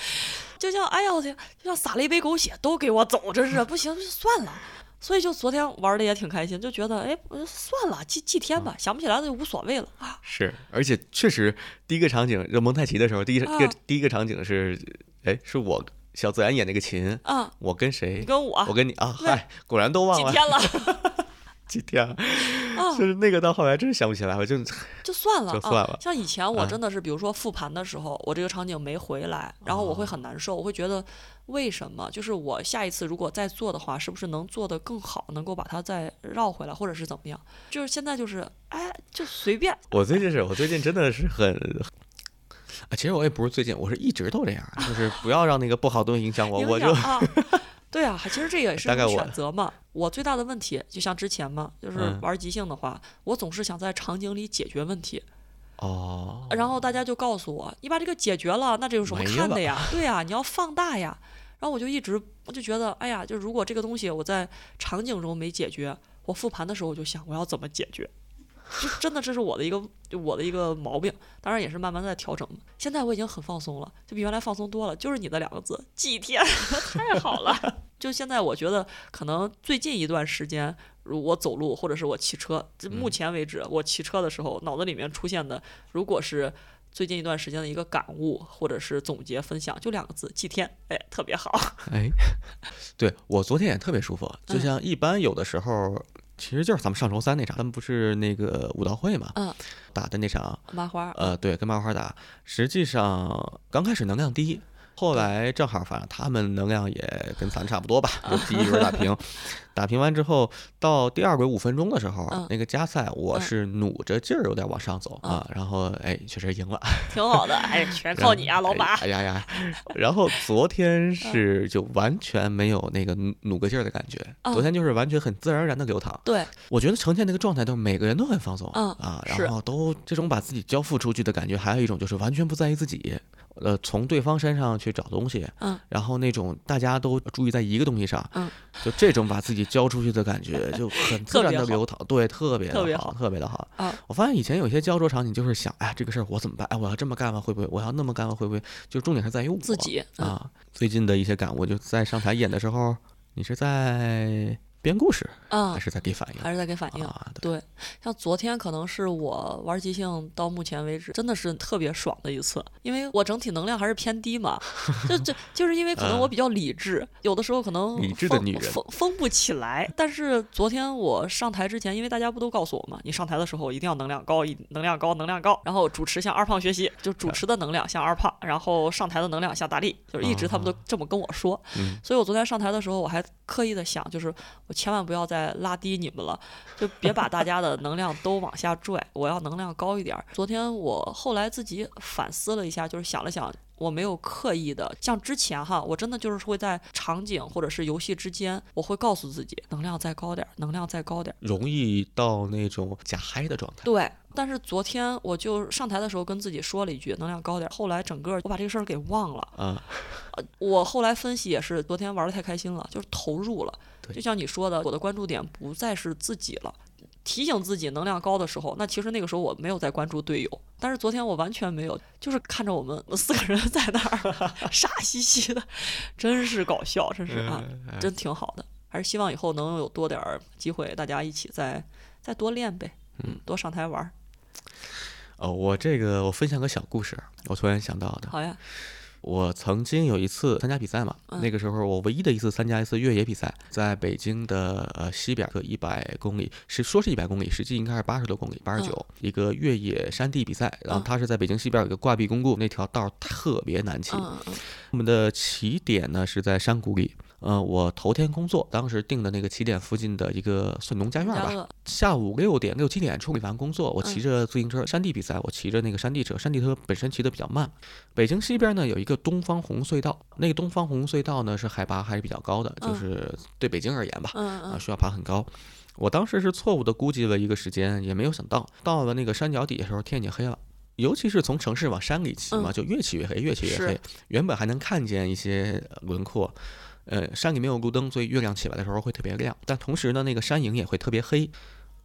[LAUGHS] 就像哎呀我天，就像撒了一杯狗血，都给我走，真是不行，就算了。所以就昨天玩的也挺开心，就觉得哎，算了，祭祭天吧，想不起来的就无所谓了啊。是，而且确实第一个场景就蒙太奇的时候，第一个第一个场景是，哎，是我小自然演那个琴啊，我跟谁？跟我，我跟你啊，嗨，果然都忘了。祭天了，[LAUGHS] 祭天，啊就是那个到后来真是想不起来，我就就算了，就算了。像以前我真的是，比如说复盘的时候，我这个场景没回来，然后我会很难受，我会觉得。为什么？就是我下一次如果再做的话，是不是能做得更好，能够把它再绕回来，或者是怎么样？就是现在就是，哎，就随便。我最近是我最近真的是很，[LAUGHS] 啊，其实我也不是最近，我是一直都这样，就是不要让那个不好东西影响我，我就，对啊，其实这也是选择嘛。我最大的问题就像之前嘛，就是玩即兴的话，我总是想在场景里解决问题。哦。然后大家就告诉我，你把这个解决了，那这有什么看的呀？对呀，你要放大呀。然后我就一直我就觉得，哎呀，就如果这个东西我在场景中没解决，我复盘的时候我就想我要怎么解决，就真的这是我的一个就我的一个毛病，当然也是慢慢在调整。现在我已经很放松了，就比原来放松多了。就是你的两个字，祭天，[LAUGHS] 太好了。[LAUGHS] 就现在我觉得可能最近一段时间，如我走路或者是我骑车，就目前为止我骑车的时候，脑子里面出现的如果是。最近一段时间的一个感悟，或者是总结分享，就两个字：祭天。哎，特别好。哎，[LAUGHS] 对我昨天也特别舒服。就像一般有的时候，其实就是咱们上周三那场，咱们不是那个武道会嘛，嗯，打的那场麻花。呃，对，跟麻花打，实际上刚开始能量低。后来正好，反正他们能量也跟咱差不多吧，[LAUGHS] 就第一轮打平，打平完之后，到第二轨五分钟的时候，那个加赛我是努着劲儿有点往上走啊，然后哎，确实赢了，挺好的，哎，全靠你啊，老马，哎呀呀，然后昨天是就完全没有那个努个劲儿的感觉，昨天就是完全很自然而然的流淌，对，我觉得呈现那个状态都每个人都很放松，啊，然后都这种把自己交付出去的感觉，还有一种就是完全不在意自己。呃，从对方身上去找东西，嗯，然后那种大家都注意在一个东西上，嗯，就这种把自己交出去的感觉就很自然的流淌，对，特别特别好，特别的好。啊，我发现以前有些焦灼场景就是想，哎，这个事儿我怎么办？哎，我要这么干了会不会？我要那么干了会不会？就重点是在于我自己啊。最近的一些感悟，就在上台演的时候，你是在。编故事啊，还是在给反应，还是在给反应。对，像昨天可能是我玩即兴到目前为止真的是特别爽的一次，因为我整体能量还是偏低嘛，就就就是因为可能我比较理智，有的时候可能理智的女人疯疯不起来。但是昨天我上台之前，因为大家不都告诉我嘛，你上台的时候一定要能量高，一能量高，能量高。然后主持向二胖学习，就主持的能量向二胖，然后上台的能量向大力，就是一直他们都这么跟我说。所以我昨天上台的时候，我还刻意的想，就是。我千万不要再拉低你们了，就别把大家的能量都往下拽。我要能量高一点。昨天我后来自己反思了一下，就是想了想，我没有刻意的像之前哈，我真的就是会在场景或者是游戏之间，我会告诉自己能量再高点，能量再高点，容易到那种假嗨的状态。对。但是昨天我就上台的时候跟自己说了一句能量高点，后来整个我把这个事儿给忘了。啊，我后来分析也是，昨天玩的太开心了，就是投入了。就像你说的，我的关注点不再是自己了。提醒自己能量高的时候，那其实那个时候我没有在关注队友。但是昨天我完全没有，就是看着我们四个人在那儿 [LAUGHS] 傻兮兮的，真是搞笑，真是啊，真挺好的。还是希望以后能有多点儿机会，大家一起再再多练呗，嗯，多上台玩。哦，我这个我分享个小故事，我突然想到的。好呀。我曾经有一次参加比赛嘛，那个时候我唯一的一次参加一次越野比赛，在北京的呃西边个一百公里，是说是一百公里，实际应该是八十多公里，八十九一个越野山地比赛。然后它是在北京西边有一个挂壁公路，那条道特别难骑。我们的起点呢是在山谷里。嗯，我头天工作，当时定的那个起点附近的一个算农家院吧。下午六点六七点处理完工作，我骑着自行车山地比赛，我骑着那个山地车，山地车本身骑得比较慢。北京西边呢有一个东方红隧道，那个东方红隧道呢是海拔还是比较高的，就是对北京而言吧，啊需要爬很高。我当时是错误的估计了一个时间，也没有想到到了那个山脚底的时候天已经黑了，尤其是从城市往山里骑嘛，就越骑越黑，越骑越黑。原本还能看见一些轮廓。呃，山里没有路灯，所以月亮起来的时候会特别亮，但同时呢，那个山影也会特别黑。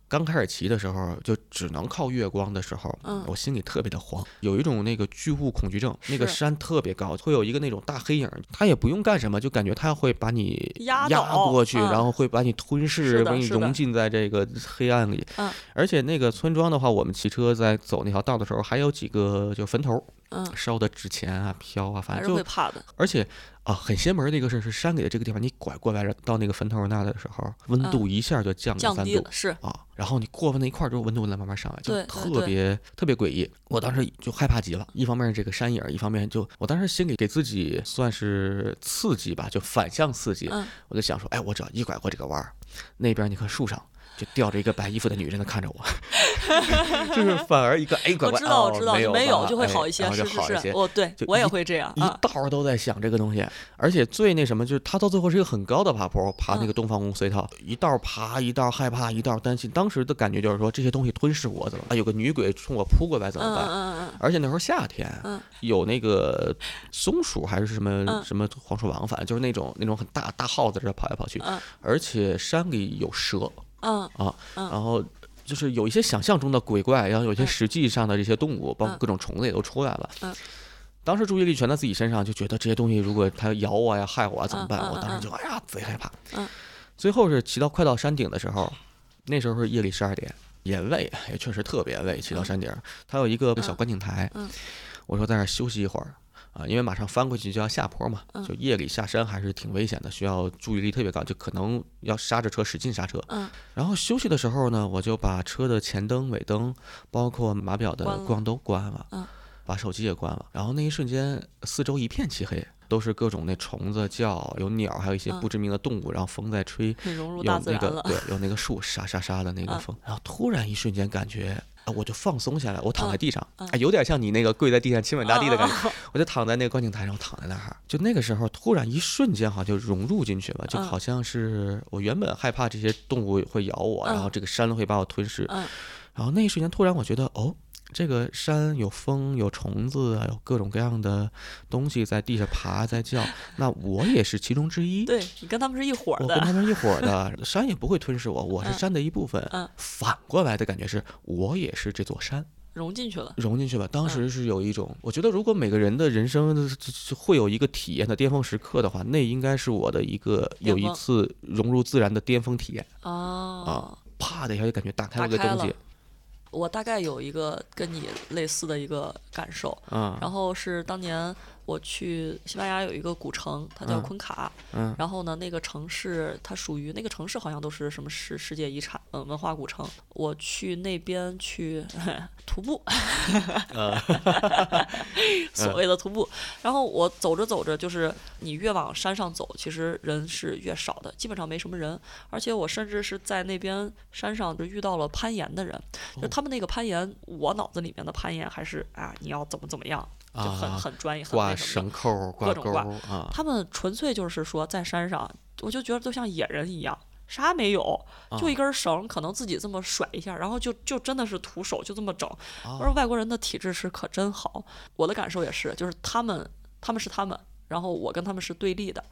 刚开始骑的时候，就只能靠月光的时候，嗯，我心里特别的慌，有一种那个巨物恐惧症。那个山特别高，会有一个那种大黑影，它也不用干什么，就感觉它会把你压过去，然后会把你吞噬，把你融进在这个黑暗里。嗯，而且那个村庄的话，我们骑车在走那条道的时候，还有几个就坟头。烧的纸钱啊，飘啊，反正就会怕的。而且啊，很邪门的一个事是山里的这个地方，你拐过来到那个坟头那的时候，温度一下就降降低了，是啊。然后你过完那一块之后，温度再慢慢上来，就特别特别诡异。我当时就害怕极了，一方面是这个山影，一方面就我当时心里给自己算是刺激吧，就反向刺激。我就想说，哎，我只要一拐过这个弯儿，那边你看树上。就吊着一个白衣服的女人在看着我，[LAUGHS] 就是反而一个哎，乖乖，我知道，我知道，没有就会好一些，是是是，哦，对，我也会这样，一道都在想这个东西，而且最那什么就是他到最后是一个很高的爬坡，爬那个东方红隧道，一道爬一道害怕，一道担心，当时的感觉就是说这些东西吞噬我怎么办？有个女鬼冲我扑过来怎么办？而且那时候夏天，有那个松鼠还是什么什么黄鼠狼，反正就是那种那种很大大耗子在这跑来跑去，而且山里有蛇。嗯啊，然后就是有一些想象中的鬼怪，然后有些实际上的这些动物，包括各种虫子也都出来了。嗯，当时注意力全在自己身上，就觉得这些东西如果它咬我呀、害我啊怎么办？我当时就哎呀贼害怕。嗯，最后是骑到快到山顶的时候，那时候是夜里十二点，也累，也确实特别累。骑到山顶，它有一个小观景台，我说在那休息一会儿。啊，因为马上翻过去就要下坡嘛，就夜里下山还是挺危险的，需要注意力特别高，就可能要刹着车使劲刹车。嗯，然后休息的时候呢，我就把车的前灯、尾灯，包括码表的光都关了，嗯，把手机也关了。然后那一瞬间，四周一片漆黑，都是各种那虫子叫，有鸟，还有一些不知名的动物，然后风在吹，有那个对，有那个树沙沙沙的那个风，然后突然一瞬间感觉。啊，我就放松下来，我躺在地上，哎，有点像你那个跪在地上亲吻大地的感觉。我就躺在那个观景台上，躺在那儿，就那个时候突然一瞬间，好像就融入进去了，就好像是我原本害怕这些动物会咬我，然后这个山会把我吞噬，然后那一瞬间突然我觉得，哦。这个山有风，有虫子啊，有各种各样的东西在地上爬，在叫。[LAUGHS] 那我也是其中之一。对你跟他们是一伙儿的。我跟他们一伙儿的，[LAUGHS] 山也不会吞噬我，我是山的一部分。嗯。反过来的感觉是我也是这座山，融进去了。融进去了。当时是有一种，我觉得如果每个人的人生会有一个体验的巅峰时刻的话，那应该是我的一个有一次融入自然的巅峰体验。哦。啊！啪的一下就感觉打开了个东西。我大概有一个跟你类似的一个感受，嗯，然后是当年我去西班牙有一个古城，它叫昆卡，嗯，然后呢，那个城市它属于那个城市好像都是什么世世界遗产，嗯，文化古城。我去那边去 [LAUGHS] 徒步，[LAUGHS] [LAUGHS] 所谓的徒步。然后我走着走着，就是你越往山上走，其实人是越少的，基本上没什么人。而且我甚至是在那边山上就遇到了攀岩的人，就他们那个攀岩，我脑子里面的攀岩还是啊，你要怎么怎么样，就很很专业，很挂绳扣，各种挂啊。他们纯粹就是说在山上，我就觉得都像野人一样。啥没有，就一根绳，可能自己这么甩一下，然后就就真的是徒手就这么整。我说外国人的体质是可真好，我的感受也是，就是他们他们是他们，然后我跟他们是对立的，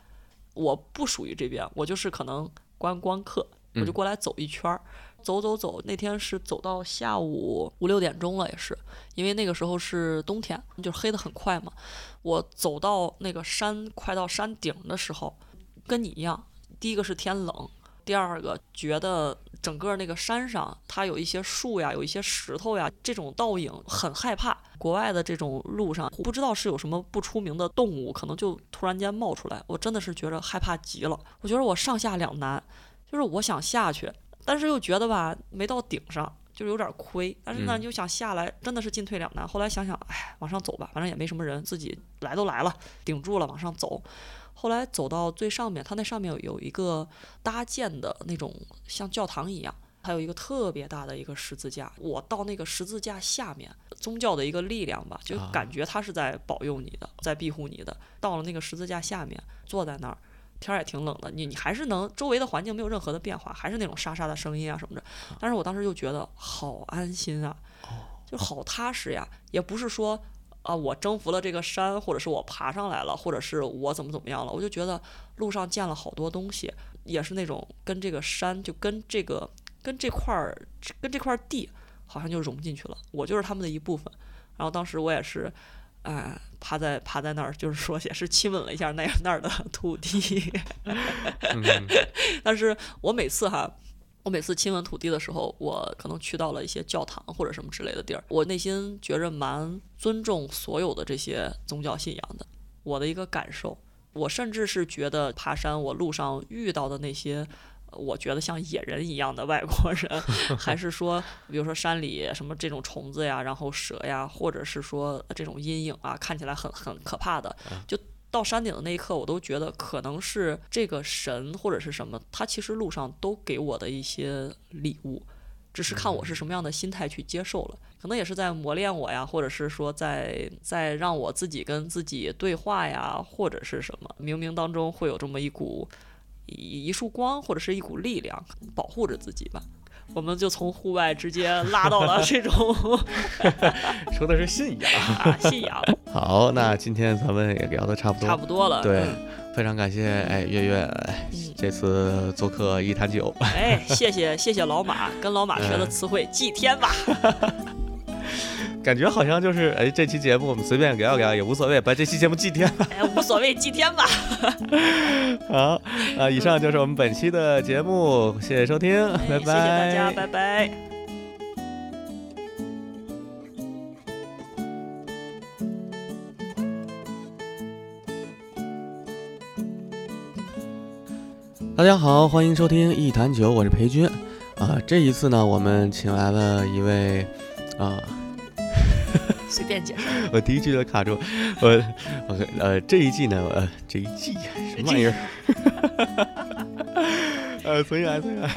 我不属于这边，我就是可能观光客，我就过来走一圈儿，走走走。那天是走到下午五六点钟了，也是因为那个时候是冬天，就黑的很快嘛。我走到那个山快到山顶的时候，跟你一样，第一个是天冷。第二个觉得整个那个山上它有一些树呀，有一些石头呀，这种倒影很害怕。国外的这种路上，不知道是有什么不出名的动物，可能就突然间冒出来，我真的是觉得害怕极了。我觉得我上下两难，就是我想下去，但是又觉得吧没到顶上，就是有点亏。但是呢，嗯又想下来，真的是进退两难。后来想想，哎，往上走吧，反正也没什么人，自己来都来了，顶住了，往上走。后来走到最上面，它那上面有有一个搭建的那种像教堂一样，还有一个特别大的一个十字架。我到那个十字架下面，宗教的一个力量吧，就啊感觉它是在保佑你的，在庇护你的。到了那个十字架下面，坐在那儿。天儿也挺冷的，你你还是能周围的环境没有任何的变化，还是那种沙沙的声音啊什么的。但是我当时就觉得好安心啊，就好踏实呀，也不是说啊我征服了这个山，或者是我爬上来了，或者是我怎么怎么样了，我就觉得路上见了好多东西，也是那种跟这个山就跟这个跟这块儿跟这块地好像就融进去了，我就是他们的一部分。然后当时我也是。哎，趴在趴在那儿，就是说也是亲吻了一下那那儿的 [LAUGHS] 土地。嗯 [LAUGHS] 但是我每次哈，我每次亲吻土地的时候，我可能去到了一些教堂或者什么之类的地儿，我内心觉着蛮尊重所有的这些宗教信仰的。我的一个感受，我甚至是觉得爬山，我路上遇到的那些。我觉得像野人一样的外国人，[LAUGHS] 还是说，比如说山里什么这种虫子呀，然后蛇呀，或者是说这种阴影啊，看起来很很可怕的，就到山顶的那一刻，我都觉得可能是这个神或者是什么，他其实路上都给我的一些礼物，只是看我是什么样的心态去接受了。可能也是在磨练我呀，或者是说在在让我自己跟自己对话呀，或者是什么，冥冥当中会有这么一股一一束光或者是一股力量保护着自己吧。我们就从户外直接拉到了这种 [LAUGHS] [LAUGHS] 说的是信仰。啊信仰，[LAUGHS] 好，那今天咱们也聊的差不多，差不多了。对嗯非常感谢哎月月这次做客一坛酒，哎，谢谢谢谢老马，跟老马学的词汇祭天吧。感觉好像就是哎这期节目我们随便聊一聊也无所谓，把这期节目祭天了。[LAUGHS] 哎，无所谓，祭天吧。[LAUGHS] 好啊，以上就是我们本期的节目，谢谢收听，哎拜拜。谢谢大家，拜拜。大家好，欢迎收听一坛酒，我是裴军啊。这一次呢，我们请来了一位啊，[LAUGHS] 随便解释。我第一句就卡住，我我呃这一季呢，呃这一季什么玩意儿？[LAUGHS] 呃，重新来，重新来。